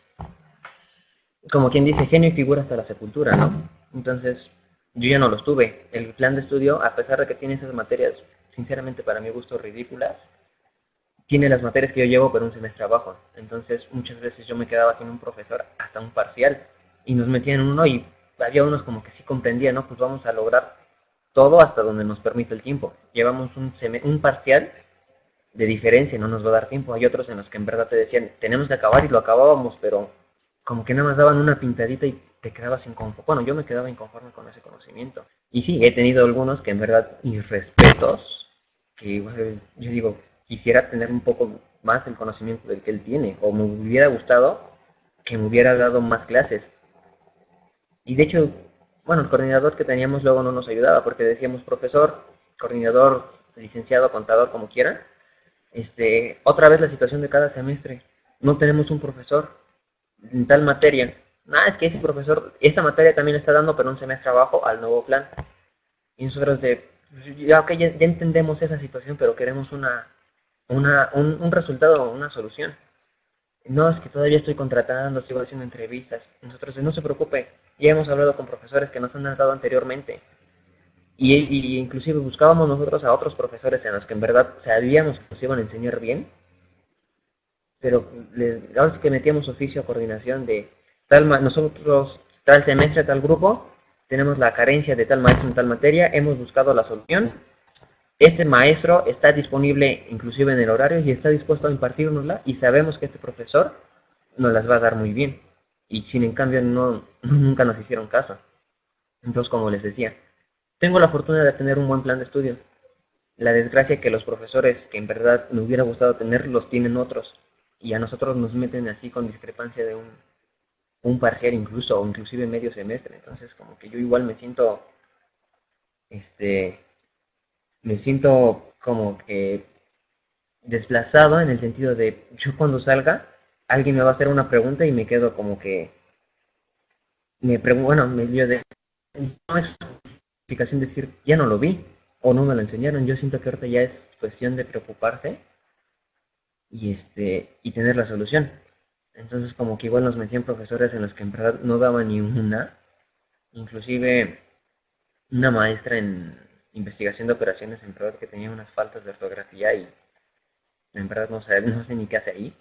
como quien dice, genio y figura hasta la sepultura, ¿no? Entonces, yo ya no los tuve. El plan de estudio, a pesar de que tiene esas materias, sinceramente para mi gusto ridículas, tiene las materias que yo llevo pero un semestre abajo. Entonces muchas veces yo me quedaba sin un profesor hasta un parcial y nos metían uno y había unos como que sí comprendían, ¿no? Pues vamos a lograr todo hasta donde nos permite el tiempo. Llevamos un, un parcial de diferencia, no nos va a dar tiempo. Hay otros en los que en verdad te decían, tenemos que acabar y lo acabábamos, pero como que nada más daban una pintadita y te quedabas inconforme. Bueno, yo me quedaba inconforme con ese conocimiento. Y sí, he tenido algunos que en verdad mis respetos, que yo digo, quisiera tener un poco más el conocimiento del que él tiene, o me hubiera gustado que me hubiera dado más clases. Y de hecho, bueno, el coordinador que teníamos luego no nos ayudaba porque decíamos profesor, coordinador, licenciado, contador, como quiera. Este, otra vez la situación de cada semestre. No tenemos un profesor en tal materia nada, es que ese profesor, esa materia también está dando, pero un semestre abajo al nuevo plan. Y nosotros de, pues, ya, ya, entendemos esa situación, pero queremos una, una, un, un resultado, una solución. No, es que todavía estoy contratando, sigo haciendo entrevistas. Nosotros, no se preocupe, ya hemos hablado con profesores que nos han dado anteriormente. Y, y, inclusive buscábamos nosotros a otros profesores en los que en verdad sabíamos que nos iban a enseñar bien. Pero ahora sí que metíamos oficio a coordinación de, tal nosotros, tal semestre, tal grupo, tenemos la carencia de tal maestro en tal materia, hemos buscado la solución. Este maestro está disponible inclusive en el horario y está dispuesto a impartirnosla y sabemos que este profesor nos las va a dar muy bien. Y sin en cambio no, nunca nos hicieron caso. Entonces, como les decía, tengo la fortuna de tener un buen plan de estudio. La desgracia que los profesores que en verdad me hubiera gustado tener los tienen otros y a nosotros nos meten así con discrepancia de un, un parcial incluso o inclusive medio semestre. Entonces como que yo igual me siento, este, me siento como que desplazado en el sentido de yo cuando salga alguien me va a hacer una pregunta y me quedo como que me bueno, me dio de no es justificación decir ya no lo vi o no me lo enseñaron. Yo siento que ahorita ya es cuestión de preocuparse y este y tener la solución. Entonces como que igual nos metían profesores en los que en verdad no daban ni una, inclusive una maestra en investigación de operaciones en verdad que tenía unas faltas de ortografía y en verdad no sé, no sé ni qué hace ahí.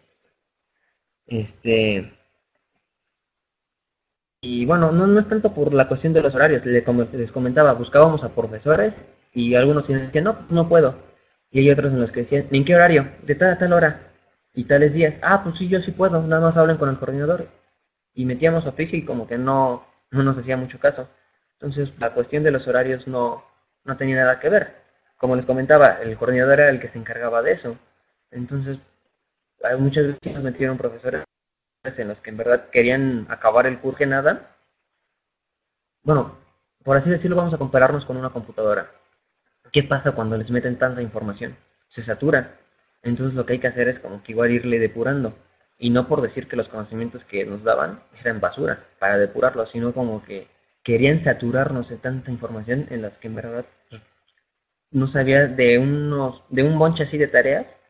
Este y bueno, no, no es tanto por la cuestión de los horarios, les comentaba, buscábamos a profesores y algunos decían, no, no puedo. Y hay otros en los que decían, ¿en qué horario? De tal a tal hora y tales días, ah, pues sí, yo sí puedo, nada más hablen con el coordinador. Y metíamos oficio y como que no, no nos hacía mucho caso. Entonces la cuestión de los horarios no, no tenía nada que ver. Como les comentaba, el coordinador era el que se encargaba de eso. Entonces, muchas veces nos metieron profesores en los que en verdad querían acabar el curso nada. Bueno, por así decirlo, vamos a compararnos con una computadora. ¿Qué pasa cuando les meten tanta información? Se saturan entonces lo que hay que hacer es como que igual irle depurando. Y no por decir que los conocimientos que nos daban eran basura para depurarlos, sino como que querían saturarnos de tanta información en las que en verdad no sabía de unos de un bonche así de tareas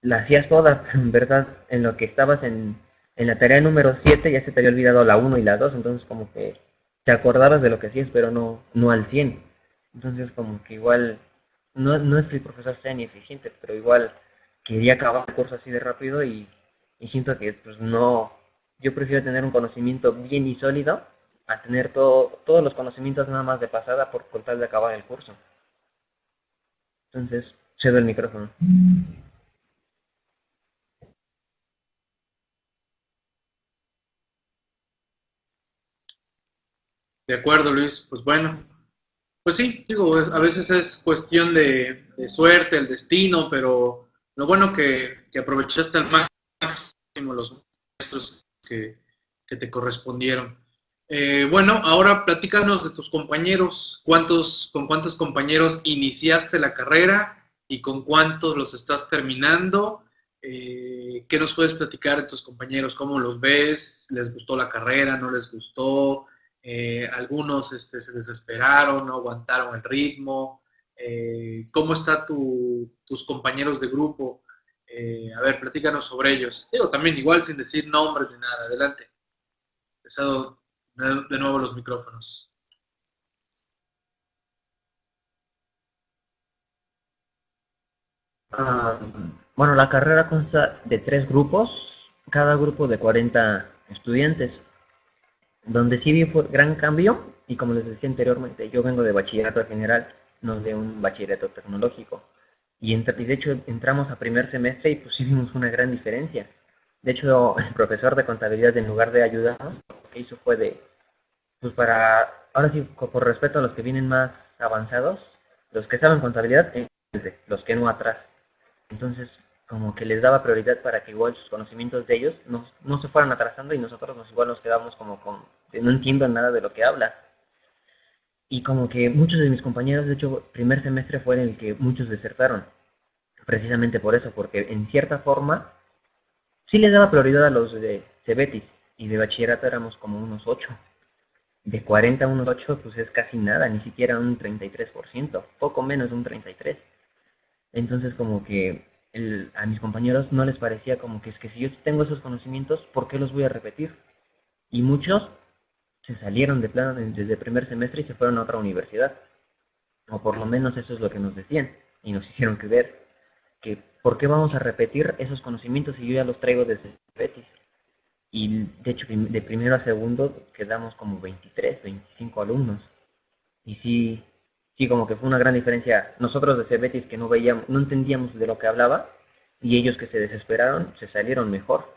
la hacías toda pero en verdad en lo que estabas en, en la tarea número 7 ya se te había olvidado la 1 y la 2 entonces como que te acordabas de lo que hacías pero no no al 100 entonces como que igual no, no es que el profesor sea ni eficiente, pero igual quería acabar el curso así de rápido y, siento que pues no, yo prefiero tener un conocimiento bien y sólido a tener todo, todos los conocimientos nada más de pasada por, por tal de acabar el curso. Entonces, cedo el micrófono. De acuerdo, Luis. Pues bueno, pues sí, digo, a veces es cuestión de, suerte, el destino, pero lo bueno que, que aprovechaste al máximo los maestros que, te correspondieron. Eh, bueno, ahora platícanos de tus compañeros, cuántos, con cuántos compañeros iniciaste la carrera y con cuántos los estás terminando. Eh, ¿Qué nos puedes platicar de tus compañeros? ¿Cómo los ves? ¿Les gustó la carrera? ¿No les gustó? Eh, algunos este, se desesperaron, no aguantaron el ritmo. Eh, ¿Cómo están tu, tus compañeros de grupo? Eh, a ver, platícanos sobre ellos. Digo, también igual sin decir nombres ni nada. Adelante. Empezado de nuevo los micrófonos. Ah, bueno, la carrera consta de tres grupos, cada grupo de 40 estudiantes. Donde sí vi un gran cambio, y como les decía anteriormente, yo vengo de bachillerato general, no de un bachillerato tecnológico. Y, de hecho entramos a primer semestre y pues vimos una gran diferencia. De hecho, el profesor de contabilidad, en lugar de ayudarnos, lo que hizo fue de, pues para, ahora sí, por respeto a los que vienen más avanzados, los que saben contabilidad, los que no atrás. Entonces, como que les daba prioridad para que igual sus conocimientos de ellos no, no se fueran atrasando y nosotros nos igual nos quedamos como con, no entiendo nada de lo que habla. Y como que muchos de mis compañeros, de hecho, primer semestre fue en el que muchos desertaron. Precisamente por eso, porque en cierta forma sí les daba prioridad a los de Cebetis y de bachillerato éramos como unos 8. De 40 a unos 8 pues es casi nada, ni siquiera un 33%, poco menos un 33%. Entonces como que a mis compañeros no les parecía como que es que si yo tengo esos conocimientos, ¿por qué los voy a repetir? Y muchos se salieron de plano desde el primer semestre y se fueron a otra universidad. O por lo menos eso es lo que nos decían y nos hicieron creer que ¿por qué vamos a repetir esos conocimientos si yo ya los traigo desde Betis? y de hecho de primero a segundo quedamos como 23, 25 alumnos. Y sí, sí, como que fue una gran diferencia. Nosotros de Cebetis que no veíamos, no entendíamos de lo que hablaba, y ellos que se desesperaron, se salieron mejor.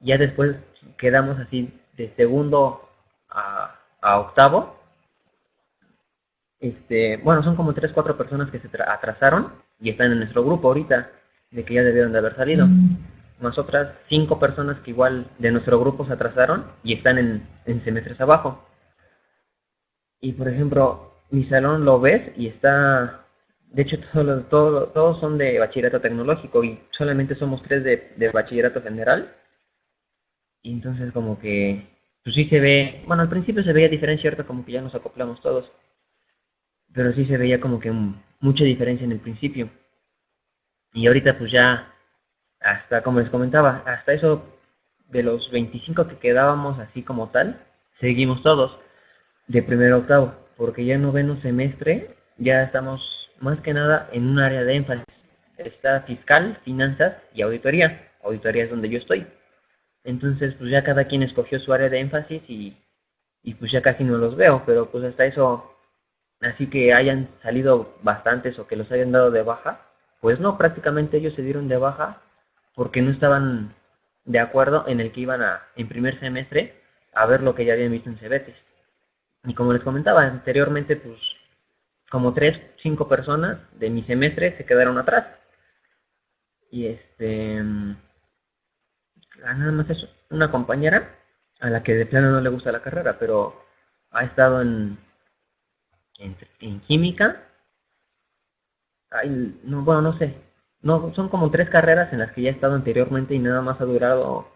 Ya después quedamos así de segundo a, a octavo. Este, bueno, son como tres, cuatro personas que se atrasaron y están en nuestro grupo ahorita, de que ya debieron de haber salido. Mm. Más otras cinco personas que igual de nuestro grupo se atrasaron y están en, en semestres abajo. Y por ejemplo, mi salón lo ves y está de hecho, todos, todos, son de bachillerato tecnológico y solamente somos tres de, bachillerato general. Y entonces como que, pues sí se ve, bueno, al principio se veía diferencia, ¿cierto? Como que ya nos acoplamos todos. Pero sí se veía como que mucha diferencia en el principio. Y ahorita pues ya, hasta como les comentaba, hasta eso de los 25 que quedábamos así como tal, seguimos todos de primero a octavo, porque ya en noveno semestre ya estamos más que nada en un área de énfasis. Está fiscal, finanzas y auditoría. Auditoría es donde yo estoy. Entonces, pues ya cada quien escogió su área de énfasis y, y pues ya casi no los veo, pero pues hasta eso, así que hayan salido bastantes o que los hayan dado de baja, pues no, prácticamente ellos se dieron de baja porque no estaban de acuerdo en el que iban a, en primer semestre, a ver lo que ya habían visto en Cebetes. Y como les comentaba anteriormente, pues como tres, cinco personas de mi semestre se quedaron atrás. Y este, ah, nada más eso, una compañera a la que de plano no le gusta la carrera, pero ha estado en, en, química. no, bueno, no sé. No, son como tres carreras en las que ya he estado anteriormente y nada más ha durado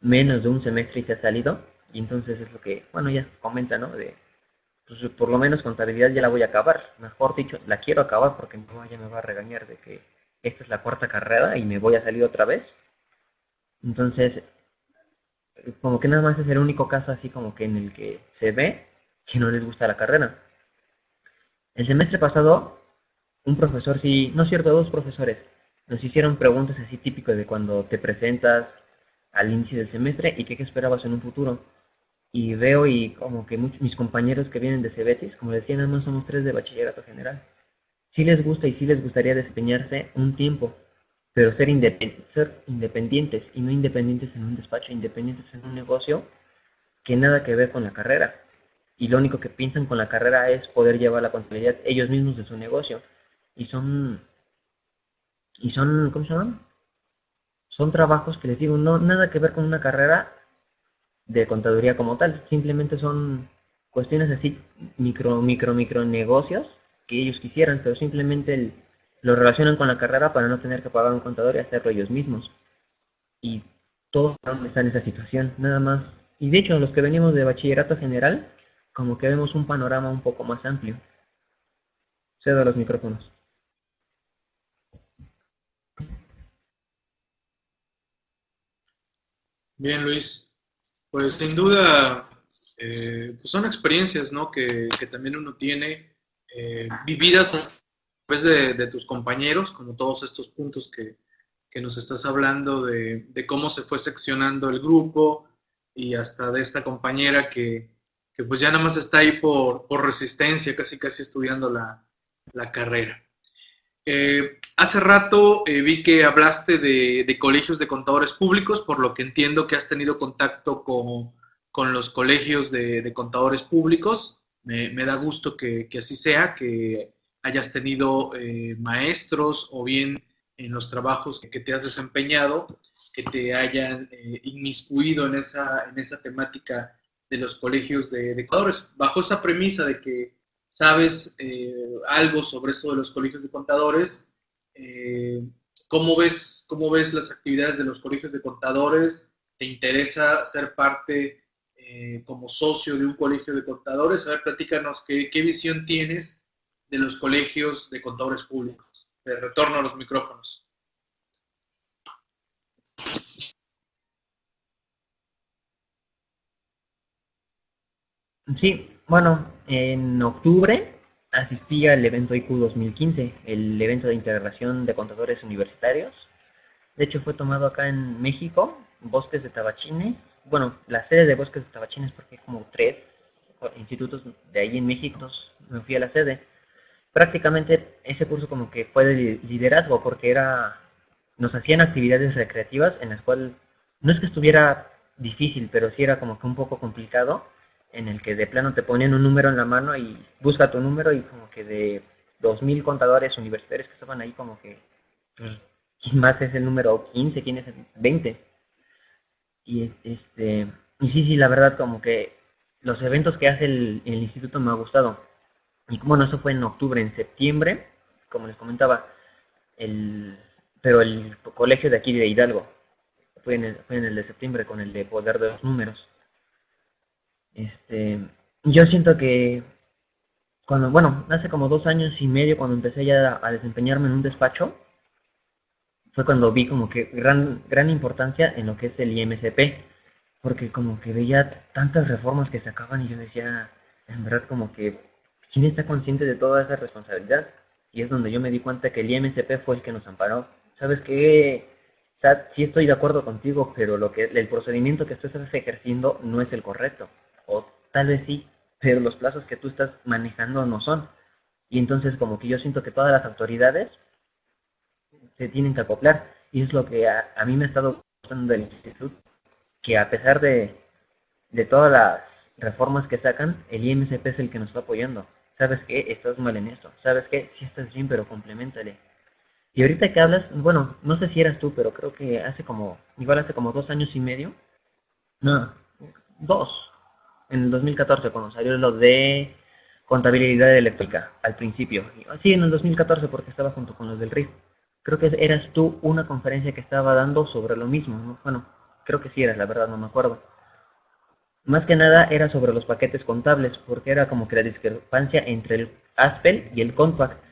menos de un semestre y se ha salido. Y entonces es lo que, bueno, ya comenta, ¿no? De, pues por lo menos contabilidad ya la voy a acabar. Mejor dicho, la quiero acabar porque mi mamá ya me va a regañar de que esta es la cuarta carrera y me voy a salir otra vez. Entonces, como que nada más es el único caso así como que en el que se ve que no les gusta la carrera. El semestre pasado, un profesor, sí, no es cierto, dos profesores, nos hicieron preguntas así típicas de cuando te presentas al inicio del semestre y qué esperabas en un futuro y veo y como que muchos, mis compañeros que vienen de Cebetis, como decía, nada más somos tres de bachillerato general. Sí les gusta y sí les gustaría desempeñarse un tiempo, pero ser, ser independientes y no independientes en un despacho, independientes en un negocio que nada que ver con la carrera. Y lo único que piensan con la carrera es poder llevar la contabilidad ellos mismos de su negocio. Y son, y son, ¿cómo se llaman? Son trabajos que les digo, no, nada que ver con una carrera de contaduría como tal, simplemente son cuestiones así, micro, micro, micro negocios que ellos quisieran, pero simplemente lo relacionan con la carrera para no tener que pagar un contador y hacerlo ellos mismos. Y todos están en esa situación, nada más. Y de hecho, los que venimos de bachillerato general, como que vemos un panorama un poco más amplio. Cedo los micrófonos. Bien, Luis. Pues sin duda, eh, pues son experiencias ¿no? que, también uno tiene eh, vividas a través de, tus compañeros, como todos estos puntos que, nos estás hablando de, cómo se fue seccionando el grupo y hasta de esta compañera que, pues ya nada más está ahí por, resistencia, casi casi estudiando la, carrera. Eh, hace rato vi que hablaste de, colegios de contadores públicos, por lo que entiendo que has tenido contacto con, los colegios de, contadores públicos. Me, da gusto que, así sea, que hayas tenido eh, maestros o bien en los trabajos que, te has desempeñado, que te hayan eh, inmiscuido en esa, en esa temática de los colegios de, contadores. Bajo esa premisa de que sabes eh, algo sobre esto de los colegios de contadores, eh, ¿cómo, ves, ¿Cómo ves las actividades de los colegios de contadores? ¿Te interesa ser parte eh, como socio de un colegio de contadores? A ver, platícanos qué, qué visión tienes de los colegios de contadores públicos. De retorno a los micrófonos. Sí, bueno, en octubre asistí al evento IQ 2015, el evento de integración de contadores universitarios. De hecho, fue tomado acá en México, Bosques de Tabachines, bueno, la sede de Bosques de Tabachines porque hay como tres institutos de ahí en México, me fui a la sede. Prácticamente ese curso como que fue de liderazgo porque era, nos hacían actividades recreativas en las cuales no es que estuviera difícil, pero sí era como que un poco complicado, en el que de plano te ponían un número en la mano y busca tu número y como que de 2.000 contadores universitarios que estaban ahí como que, pues, ¿quién más es el número 15? ¿Quién es el 20? Y este, y sí, sí, la verdad como que los eventos que hace el, instituto me ha gustado. Y bueno, eso fue en octubre, en septiembre, como les comentaba, el, pero el colegio de aquí de Hidalgo, fue en, el, fue en el de septiembre con el de poder de los números. Este, yo siento que cuando, bueno, hace como dos años y medio cuando empecé ya a desempeñarme en un despacho, fue cuando vi como que gran, gran importancia en lo que es el IMCP, porque como que veía tantas reformas que se acaban y yo decía, en verdad como que, ¿quién está consciente de toda esa responsabilidad? Y es donde yo me di cuenta que el IMCP fue el que nos amparó. ¿Sabes qué? sí estoy de acuerdo contigo, pero lo que el procedimiento que tú estás ejerciendo no es el correcto. O tal vez sí, pero los plazos que tú estás manejando no son. Y entonces como que yo siento que todas las autoridades se tienen que acoplar. Y es lo que a, mí me ha estado gustando del instituto, que a pesar de, de todas las reformas que sacan, el IMCP es el que nos está apoyando. ¿Sabes qué? Estás mal en esto. ¿Sabes qué? Sí estás bien, pero complementale. Y ahorita que hablas, bueno, no sé si eras tú, pero creo que hace como, igual hace como dos años y medio, no, dos, en el 2014, cuando salió lo de contabilidad eléctrica, al principio. Sí, en el 2014, porque estaba junto con los del RIF. Creo que eras tú una conferencia que estaba dando sobre lo mismo. Bueno, creo que sí eras, la verdad, no me acuerdo. Más que nada era sobre los paquetes contables, porque era como que la discrepancia entre el ASPEL y el Compact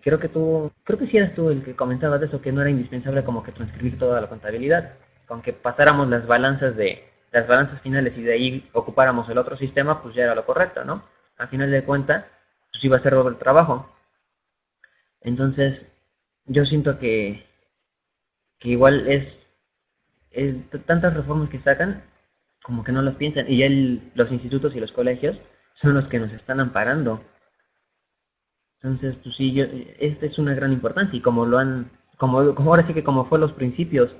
creo que tú, creo que sí eras tú el que comentaba de eso, que no era indispensable como que transcribir toda la contabilidad, con que pasáramos las balanzas de las balanzas finales y de ahí ocupáramos el otro sistema, pues ya era lo correcto, ¿no? Al final de cuentas, pues iba a ser doble trabajo. Entonces, yo siento que, que igual es, tantas reformas que sacan, como que no las piensan, y ya los institutos y los colegios son los que nos están amparando entonces, pues sí, yo, esta es una gran importancia y como lo han, como, como ahora sí que como fue los principios,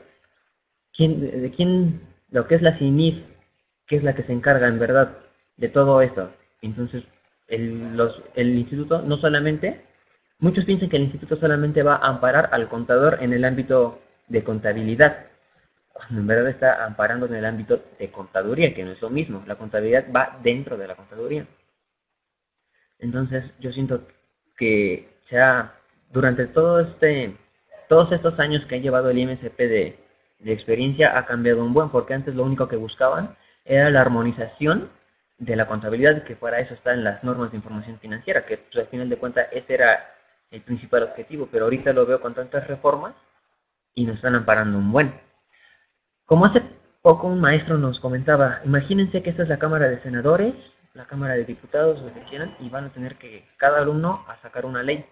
¿quién, de quién, lo que es la CINIF, que es la que se encarga en verdad de todo esto? Entonces, el, instituto no solamente, muchos piensan que el instituto solamente va a amparar al contador en el ámbito de contabilidad, cuando en verdad está amparando en el ámbito de contaduría, que no es lo mismo, la contabilidad va dentro de la contaduría. Entonces, yo siento que sea durante todo este, todos estos años que ha llevado el IMSP de, experiencia ha cambiado un buen, porque antes lo único que buscaban era la armonización de la contabilidad, que para eso está en las normas de información financiera, que pues, al final de cuentas ese era el principal objetivo, pero ahorita lo veo con tantas reformas y nos están amparando un buen. Como hace poco un maestro nos comentaba, imagínense que esta es la Cámara de Senadores la Cámara de Diputados, lo que quieran, y van a tener que cada alumno a sacar una ley.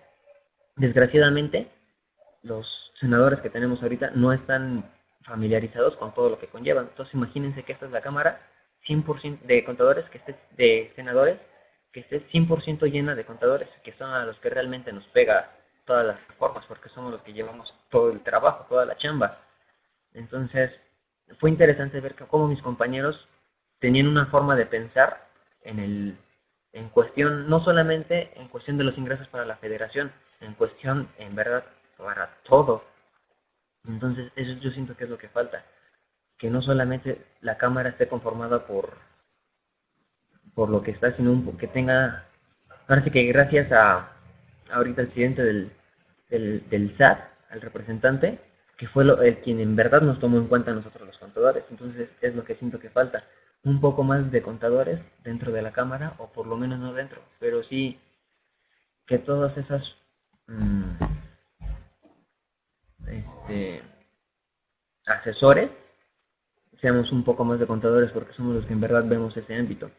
Desgraciadamente, los senadores que tenemos ahorita no están familiarizados con todo lo que conllevan. Entonces, imagínense que esta es la Cámara 100% de contadores, que esté de senadores, que esté 100% llena de contadores, que son a los que realmente nos pega todas las reformas, porque somos los que llevamos todo el trabajo, toda la chamba. Entonces, fue interesante ver cómo mis compañeros tenían una forma de pensar en, el, en cuestión, no solamente en cuestión de los ingresos para la federación, en cuestión, en verdad, para todo. Entonces, eso yo siento que es lo que falta. Que no solamente la Cámara esté conformada por, por lo que está, sino que tenga, parece que gracias a ahorita el presidente del, del, del SAT, al representante, que fue lo, el quien en verdad nos tomó en cuenta nosotros los contadores. Entonces, es lo que siento que falta un poco más de contadores dentro de la cámara, o por lo menos no dentro, pero sí que todas esas mm, este, asesores seamos un poco más de contadores porque somos los que en verdad vemos ese ámbito.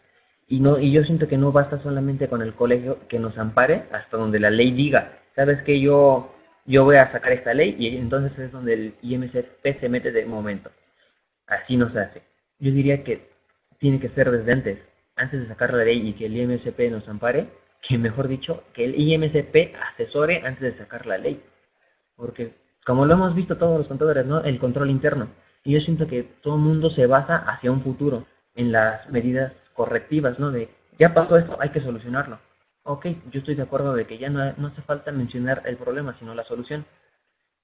Y, no, y yo siento que no basta solamente con el colegio que nos ampare hasta donde la ley diga, sabes que yo, yo voy a sacar esta ley y entonces es donde el IMCP se mete de momento así no se hace. Yo diría que tiene que ser desde antes, antes de sacar la ley y que el IMSP nos ampare, que mejor dicho, que el IMSP asesore antes de sacar la ley. Porque, como lo hemos visto todos los contadores, ¿no? El control interno. Y yo siento que todo el mundo se basa hacia un futuro, en las medidas correctivas, ¿no? De, ya pasó esto, hay que solucionarlo. Ok, yo estoy de acuerdo de que ya no, no hace falta mencionar el problema, sino la solución.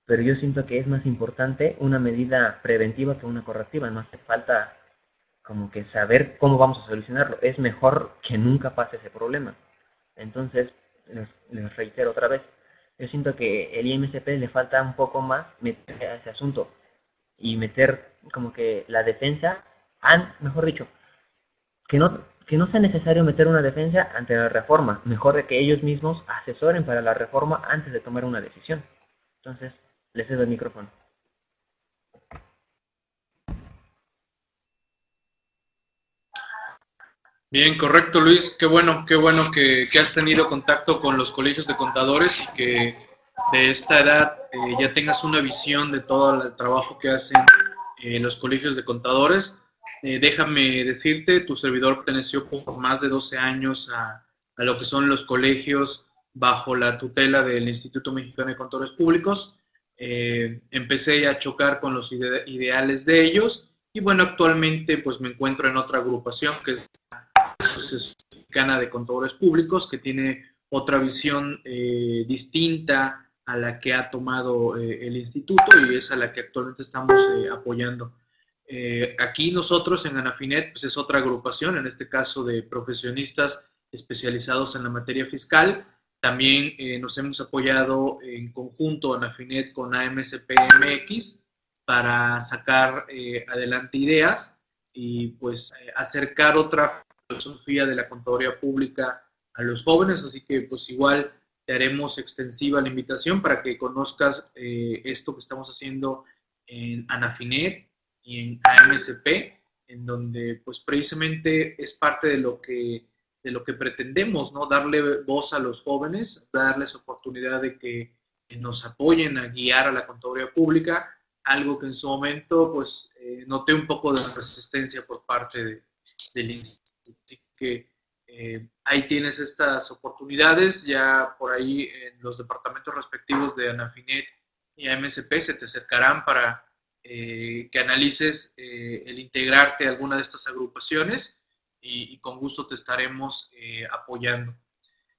Pero yo siento que es más importante una medida preventiva que una correctiva. No hace falta como que saber cómo vamos a solucionarlo. Es mejor que nunca pase ese problema. Entonces, les, reitero otra vez, yo siento que el IMCP le falta un poco más meter a ese asunto y meter como que la defensa, mejor dicho, que no, que no sea necesario meter una defensa ante la reforma, mejor de que ellos mismos asesoren para la reforma antes de tomar una decisión. Entonces, les cedo el micrófono. Bien, correcto Luis, qué bueno, qué bueno que, has tenido contacto con los colegios de contadores y que de esta edad eh, ya tengas una visión de todo el trabajo que hacen eh, los colegios de contadores. Eh, déjame decirte, tu servidor perteneció por más de 12 años a, a, lo que son los colegios bajo la tutela del Instituto Mexicano de Contadores Públicos. empecé a chocar con los ideales de ellos y bueno, actualmente pues me encuentro en otra agrupación que es Mexicana de Contadores Públicos, que tiene otra visión eh, distinta a la que ha tomado eh, el instituto y es a la que actualmente estamos eh, apoyando. aquí nosotros en Anafinet pues es otra agrupación, en este caso de profesionistas especializados en la materia fiscal. También nos hemos apoyado en conjunto Anafinet con AMSPMX para sacar adelante ideas y pues acercar otra filosofía de la contaduría pública a los jóvenes, así que pues igual te haremos extensiva la invitación para que conozcas eh, esto que estamos haciendo en Anafinet y en AMSP, en donde pues precisamente es parte de lo que de lo que pretendemos, ¿no? Darle voz a los jóvenes, darles oportunidad de que nos apoyen a guiar a la contaduría pública, algo que en su momento pues eh, noté un poco de resistencia por parte de, del Así que eh, ahí tienes estas oportunidades, ya por ahí en los departamentos respectivos de Anafinet y AMSP se te acercarán para eh, que analices eh, el integrarte a alguna de estas agrupaciones y, con gusto te estaremos apoyando.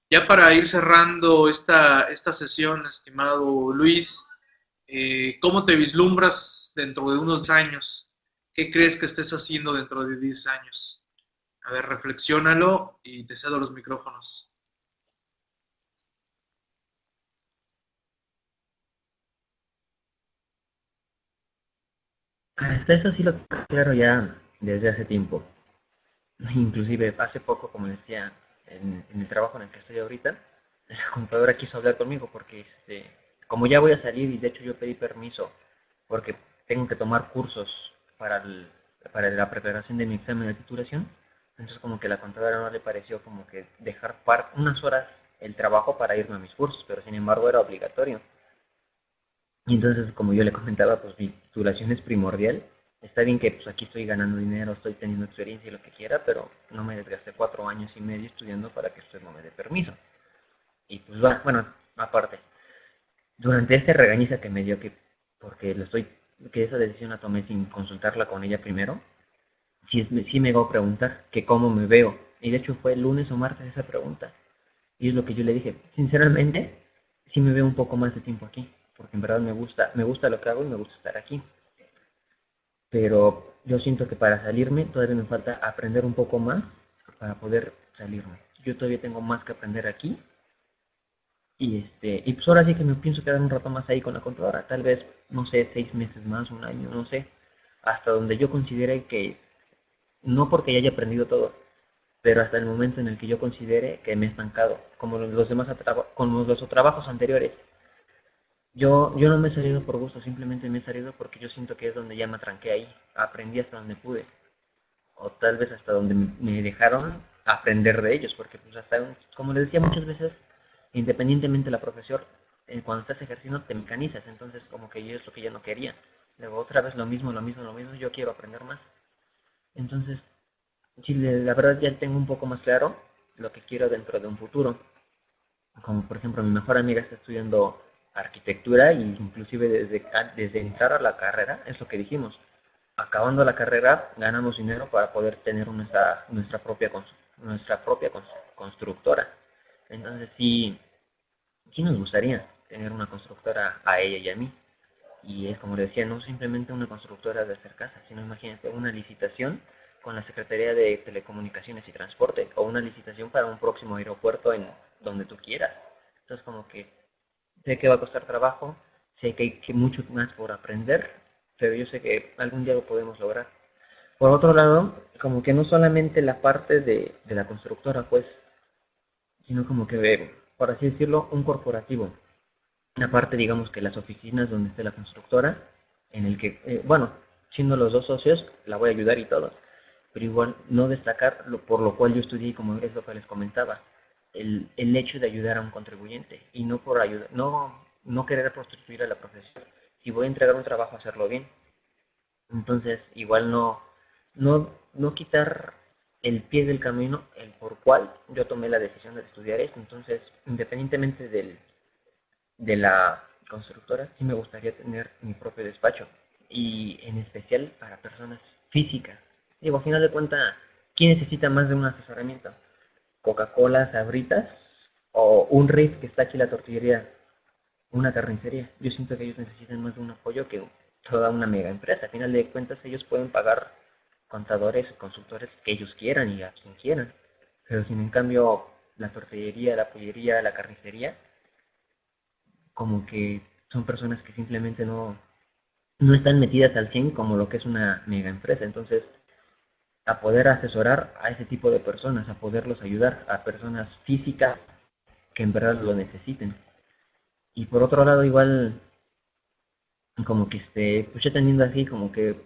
Ya para ir cerrando esta, esta sesión, estimado Luis, ¿cómo te vislumbras dentro de unos años? ¿Qué crees que estés haciendo dentro de 10 años? A ver, reflexiónalo y te cedo los micrófonos. Hasta eso sí lo claro ya desde hace tiempo. Inclusive hace poco, como decía, en, el trabajo en el que estoy ahorita, la computadora quiso hablar conmigo porque este, como ya voy a salir y de hecho yo pedí permiso porque tengo que tomar cursos para, para la preparación de mi examen de titulación, entonces como que la contadora no le pareció como que dejar par unas horas el trabajo para irme a mis cursos, pero sin embargo era obligatorio. Y entonces como yo le comentaba, pues mi titulación es primordial. Está bien que pues aquí estoy ganando dinero, estoy teniendo experiencia y lo que quiera, pero no me desgasté cuatro años y medio estudiando para que usted no me dé permiso. Y pues bueno, aparte, durante este regañiza que me dio que porque lo estoy que esa decisión la tomé sin consultarla con ella primero, sí, sí me hago preguntar que cómo me veo. Y de hecho fue lunes o martes esa pregunta. Y es lo que yo le dije. Sinceramente, sí me veo un poco más de tiempo aquí. Porque en verdad me gusta, me gusta lo que hago y me gusta estar aquí. Pero yo siento que para salirme todavía me falta aprender un poco más para poder salirme. Yo todavía tengo más que aprender aquí. Y este, y pues ahora sí que me pienso quedar un rato más ahí con la contadora. Tal vez, no sé, seis meses más, un año, no sé. Hasta donde yo considere que no porque ya haya aprendido todo, pero hasta el momento en el que yo considere que me he estancado, como los demás como los trabajos anteriores. Yo, yo no me he salido por gusto, simplemente me he salido porque yo siento que es donde ya me tranqué ahí, aprendí hasta donde pude, o tal vez hasta donde me dejaron aprender de ellos, porque pues hasta, como les decía muchas veces, independientemente de la profesión, cuando estás ejerciendo te mecanizas, entonces como que yo es lo que ya no quería. luego otra vez lo mismo, lo mismo, lo mismo, yo quiero aprender más. Entonces, sí, la verdad ya tengo un poco más claro lo que quiero dentro de un futuro. Como por ejemplo, mi mejor amiga está estudiando arquitectura y inclusive desde, desde entrar a la carrera, es lo que dijimos, acabando la carrera ganamos dinero para poder tener nuestra, nuestra propia, nuestra propia constructora. Entonces sí, sí nos gustaría tener una constructora a ella y a mí. Y es como le decía, no simplemente una constructora de hacer casas, sino imagínate una licitación con la Secretaría de Telecomunicaciones y Transporte o una licitación para un próximo aeropuerto en donde tú quieras. Entonces como que sé que va a costar trabajo, sé que hay mucho más por aprender, pero yo sé que algún día lo podemos lograr. Por otro lado, como que no solamente la parte de, de la constructora, pues, sino como que, por así decirlo, un corporativo. Una parte, digamos que las oficinas donde esté la constructora, en el que, eh, bueno, siendo los dos socios, la voy a ayudar y todo, pero igual no destacar, por lo cual yo estudié, como es lo que les comentaba, el, el hecho de ayudar a un contribuyente y no por ayudar, no, no querer prostituir a la profesión. Si voy a entregar un trabajo, hacerlo bien. Entonces, igual no, no, no quitar el pie del camino, el por cual yo tomé la decisión de estudiar esto. Entonces, independientemente del, de la constructora, sí me gustaría tener mi propio despacho. Y en especial para personas físicas. Digo, a final de cuentas, ¿quién necesita más de un asesoramiento? Coca-Cola, Sabritas o un RIF que está aquí la tortillería, una carnicería. Yo siento que ellos necesitan más de un apoyo que toda una mega empresa. A final de cuentas, ellos pueden pagar contadores o consultores que ellos quieran y a quien quieran. Pero sin en cambio la tortillería, la pollería, la carnicería, como que son personas que simplemente no, no están metidas al 100 como lo que es una mega empresa. Entonces, a poder asesorar a ese tipo de personas, a poderlos ayudar a personas físicas que en verdad lo necesiten. Y por otro lado, igual, como que esté, pues ya teniendo así como que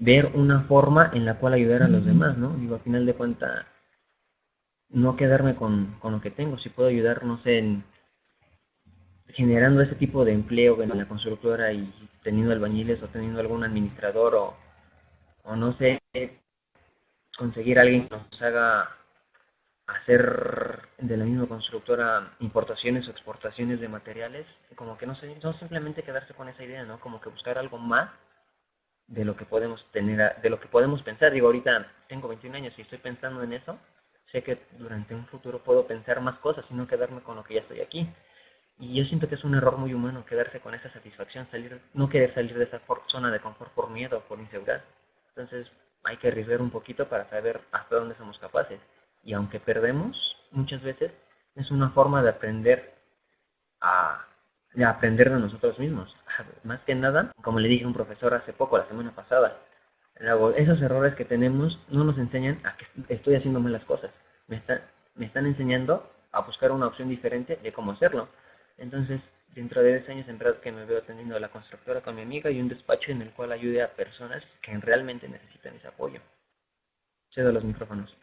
ver una forma en la cual ayudar a los demás, ¿no? Digo, al final de cuentas, no quedarme con, con, lo que tengo, si puedo ayudar, no sé, en generando ese tipo de empleo en la constructora y teniendo albañiles o teniendo algún administrador o, o no sé, conseguir alguien que nos haga hacer de la misma constructora importaciones o exportaciones de materiales, como que no sé, no simplemente quedarse con esa idea, ¿no? Como que buscar algo más de lo que podemos tener, de lo que podemos pensar. Digo, ahorita tengo 21 años y estoy pensando en eso. Sé que durante un futuro puedo pensar más cosas y no quedarme con lo que ya estoy aquí. Y yo siento que es un error muy humano quedarse con esa satisfacción, salir, no querer salir de esa zona de confort por miedo o por inseguridad. Entonces hay que arriesgar un poquito para saber hasta dónde somos capaces. Y aunque perdemos muchas veces, es una forma de aprender a, de aprender de nosotros mismos. Más que nada, como le dije a un profesor hace poco, la semana pasada, esos errores que tenemos no nos enseñan a que estoy haciendo malas cosas. Me, me están enseñando a buscar una opción diferente de cómo hacerlo. Entonces, dentro de 10 años, en verdad que me veo teniendo la constructora con mi amiga y un despacho en el cual ayude a personas que realmente necesitan ese apoyo. Cedo los micrófonos.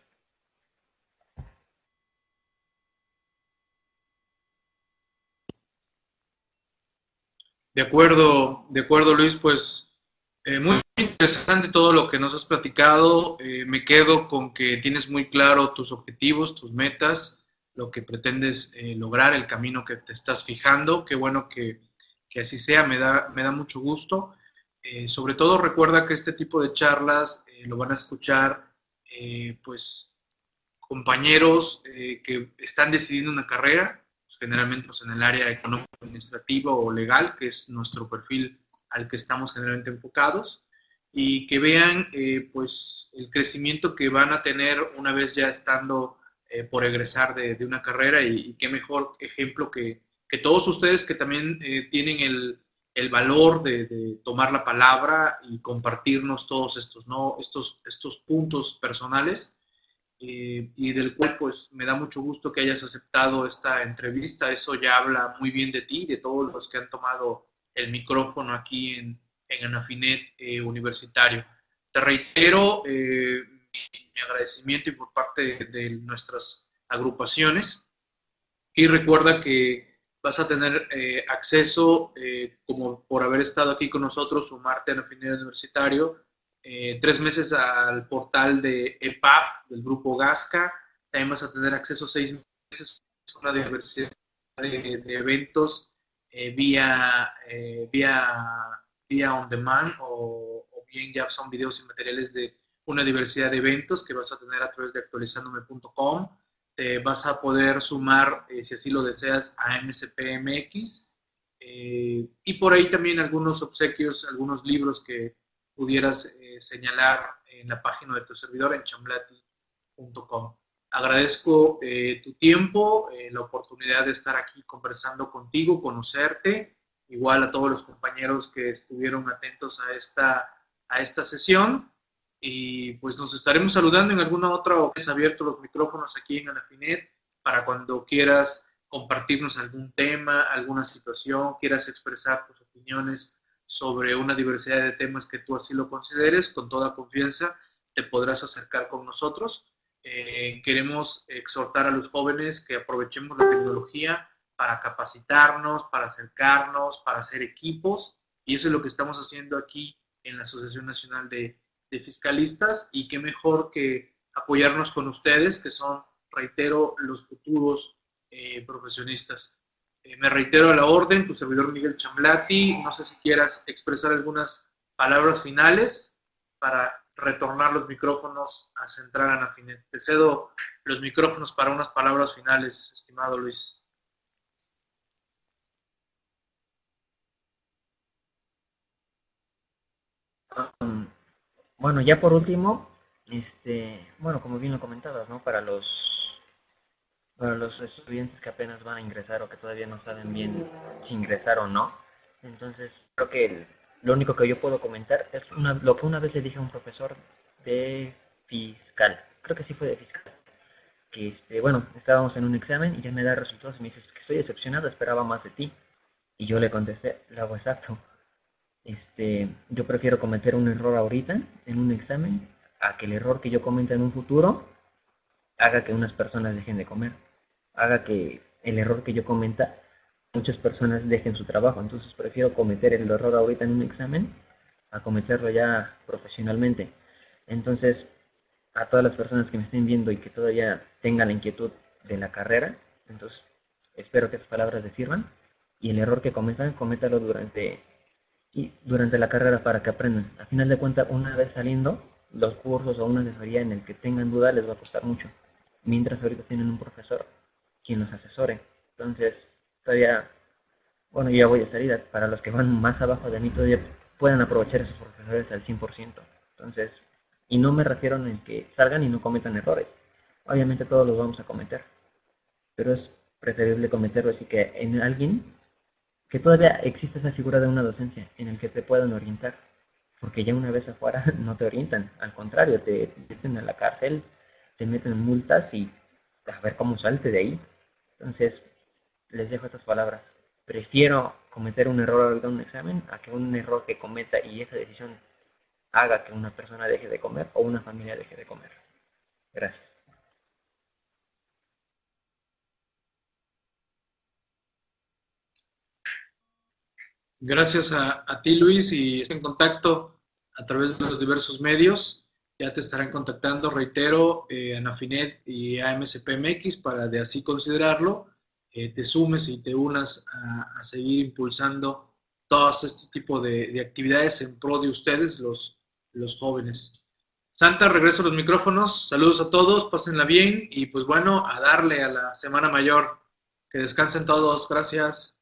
De acuerdo, de acuerdo Luis, pues eh, muy interesante todo lo que nos has platicado. Eh, me quedo con que tienes muy claro tus objetivos, tus metas, lo que pretendes eh, lograr, el camino que te estás fijando. Qué bueno que, que así sea, me da, me da mucho gusto. sobre todo recuerda que este tipo de charlas lo van a escuchar pues compañeros que están decidiendo una carrera, generalmente pues, en el área económico, administrativo o legal, que es nuestro perfil al que estamos generalmente enfocados, y que vean eh, pues el crecimiento que van a tener una vez ya estando eh, por egresar de, de una carrera y, qué mejor ejemplo que, que, todos ustedes que también eh, tienen el, el valor de, de, tomar la palabra y compartirnos todos estos, ¿no? estos, estos puntos personales eh, y del cual pues me da mucho gusto que hayas aceptado esta entrevista. Eso ya habla muy bien de ti, de todos los que han tomado el micrófono aquí en, en Anafinet eh, Universitario. Te reitero eh, mi agradecimiento y por parte de, nuestras agrupaciones. Y recuerda que vas a tener eh, acceso, eh, como por haber estado aquí con nosotros, sumarte a la afinidad universitario, eh, tres meses al portal de EPAF, del grupo Gasca, también vas a tener acceso seis meses a una diversidad de, eventos vía, vía, vía on demand o, o, bien ya son videos y materiales de una diversidad de eventos que vas a tener a través de actualizandome.com te vas a poder sumar, eh, si así lo deseas, a MSPMX. Eh, y por ahí también algunos obsequios, algunos libros que pudieras eh, señalar en la página de tu servidor en chamblati.com. Agradezco tu tiempo, la oportunidad de estar aquí conversando contigo, conocerte, igual a todos los compañeros que estuvieron atentos a esta, a esta sesión y pues nos estaremos saludando en alguna otra vez abierto los micrófonos aquí en Anafinet para cuando quieras compartirnos algún tema, alguna situación, quieras expresar tus opiniones sobre una diversidad de temas que tú así lo consideres, con toda confianza te podrás acercar con nosotros. Eh, queremos exhortar a los jóvenes que aprovechemos la tecnología para capacitarnos, para acercarnos, para hacer equipos, y eso es lo que estamos haciendo aquí en la Asociación Nacional de de fiscalistas y qué mejor que apoyarnos con ustedes, que son, reitero, los futuros eh, profesionistas. Eh, me reitero a la orden, tu servidor Miguel Chamblati, no sé si quieras expresar algunas palabras finales para retornar los micrófonos a Central Anafinet. Te cedo los micrófonos para unas palabras finales, estimado Luis. Bueno, ya por último, este, bueno, como bien lo comentabas, ¿no? Para los para los estudiantes que apenas van a ingresar o que todavía no saben bien si ingresar o no. Entonces, creo que lo único que yo puedo comentar es lo que una vez le dije a un profesor de fiscal, creo que sí fue de fiscal, que este, bueno, estábamos en un examen y ya me da resultados y me dice que estoy decepcionado, esperaba más de ti. Y yo le contesté, lo hago exacto. Este, yo prefiero cometer un error ahorita en un examen a que el error que yo cometa en un futuro haga que unas personas dejen de comer, haga que el error que yo cometa muchas personas dejen su trabajo. Entonces prefiero cometer el error ahorita en un examen a cometerlo ya profesionalmente. Entonces, a todas las personas que me estén viendo y que todavía tengan la inquietud de la carrera, entonces espero que estas palabras les sirvan y el error que cometan, cométalo durante y durante la carrera para que aprendan. A final de cuentas, una vez saliendo, los cursos o una asesoría en el que tengan duda les va a costar mucho. Mientras ahorita tienen un profesor quien los asesore. Entonces, todavía, bueno, ya voy a salir. Para los que van más abajo de mí, todavía pueden aprovechar esos profesores al 100%. Entonces, y no me refiero en que salgan y no cometan errores. Obviamente todos los vamos a cometer. Pero es preferible cometerlo así que en alguien que todavía existe esa figura de una docencia en el que te puedan orientar, porque ya una vez afuera no te orientan, al contrario, te meten a la cárcel, te meten multas y a ver cómo salte de ahí. Entonces, les dejo estas palabras. Prefiero cometer un error en un examen a que un error que cometa y esa decisión haga que una persona deje de comer o una familia deje de comer. Gracias. Gracias a, ti, Luis, y está en contacto a través de los diversos medios. Ya te estarán contactando, reitero, eh, Anafinet y AMSPMX para de así considerarlo, eh, te sumes y te unas a, seguir impulsando todos este tipo de, actividades en pro de ustedes, los, los jóvenes. Santa, regreso a los micrófonos. Saludos a todos, pásenla bien y pues bueno, a darle a la Semana Mayor. Que descansen todos. Gracias.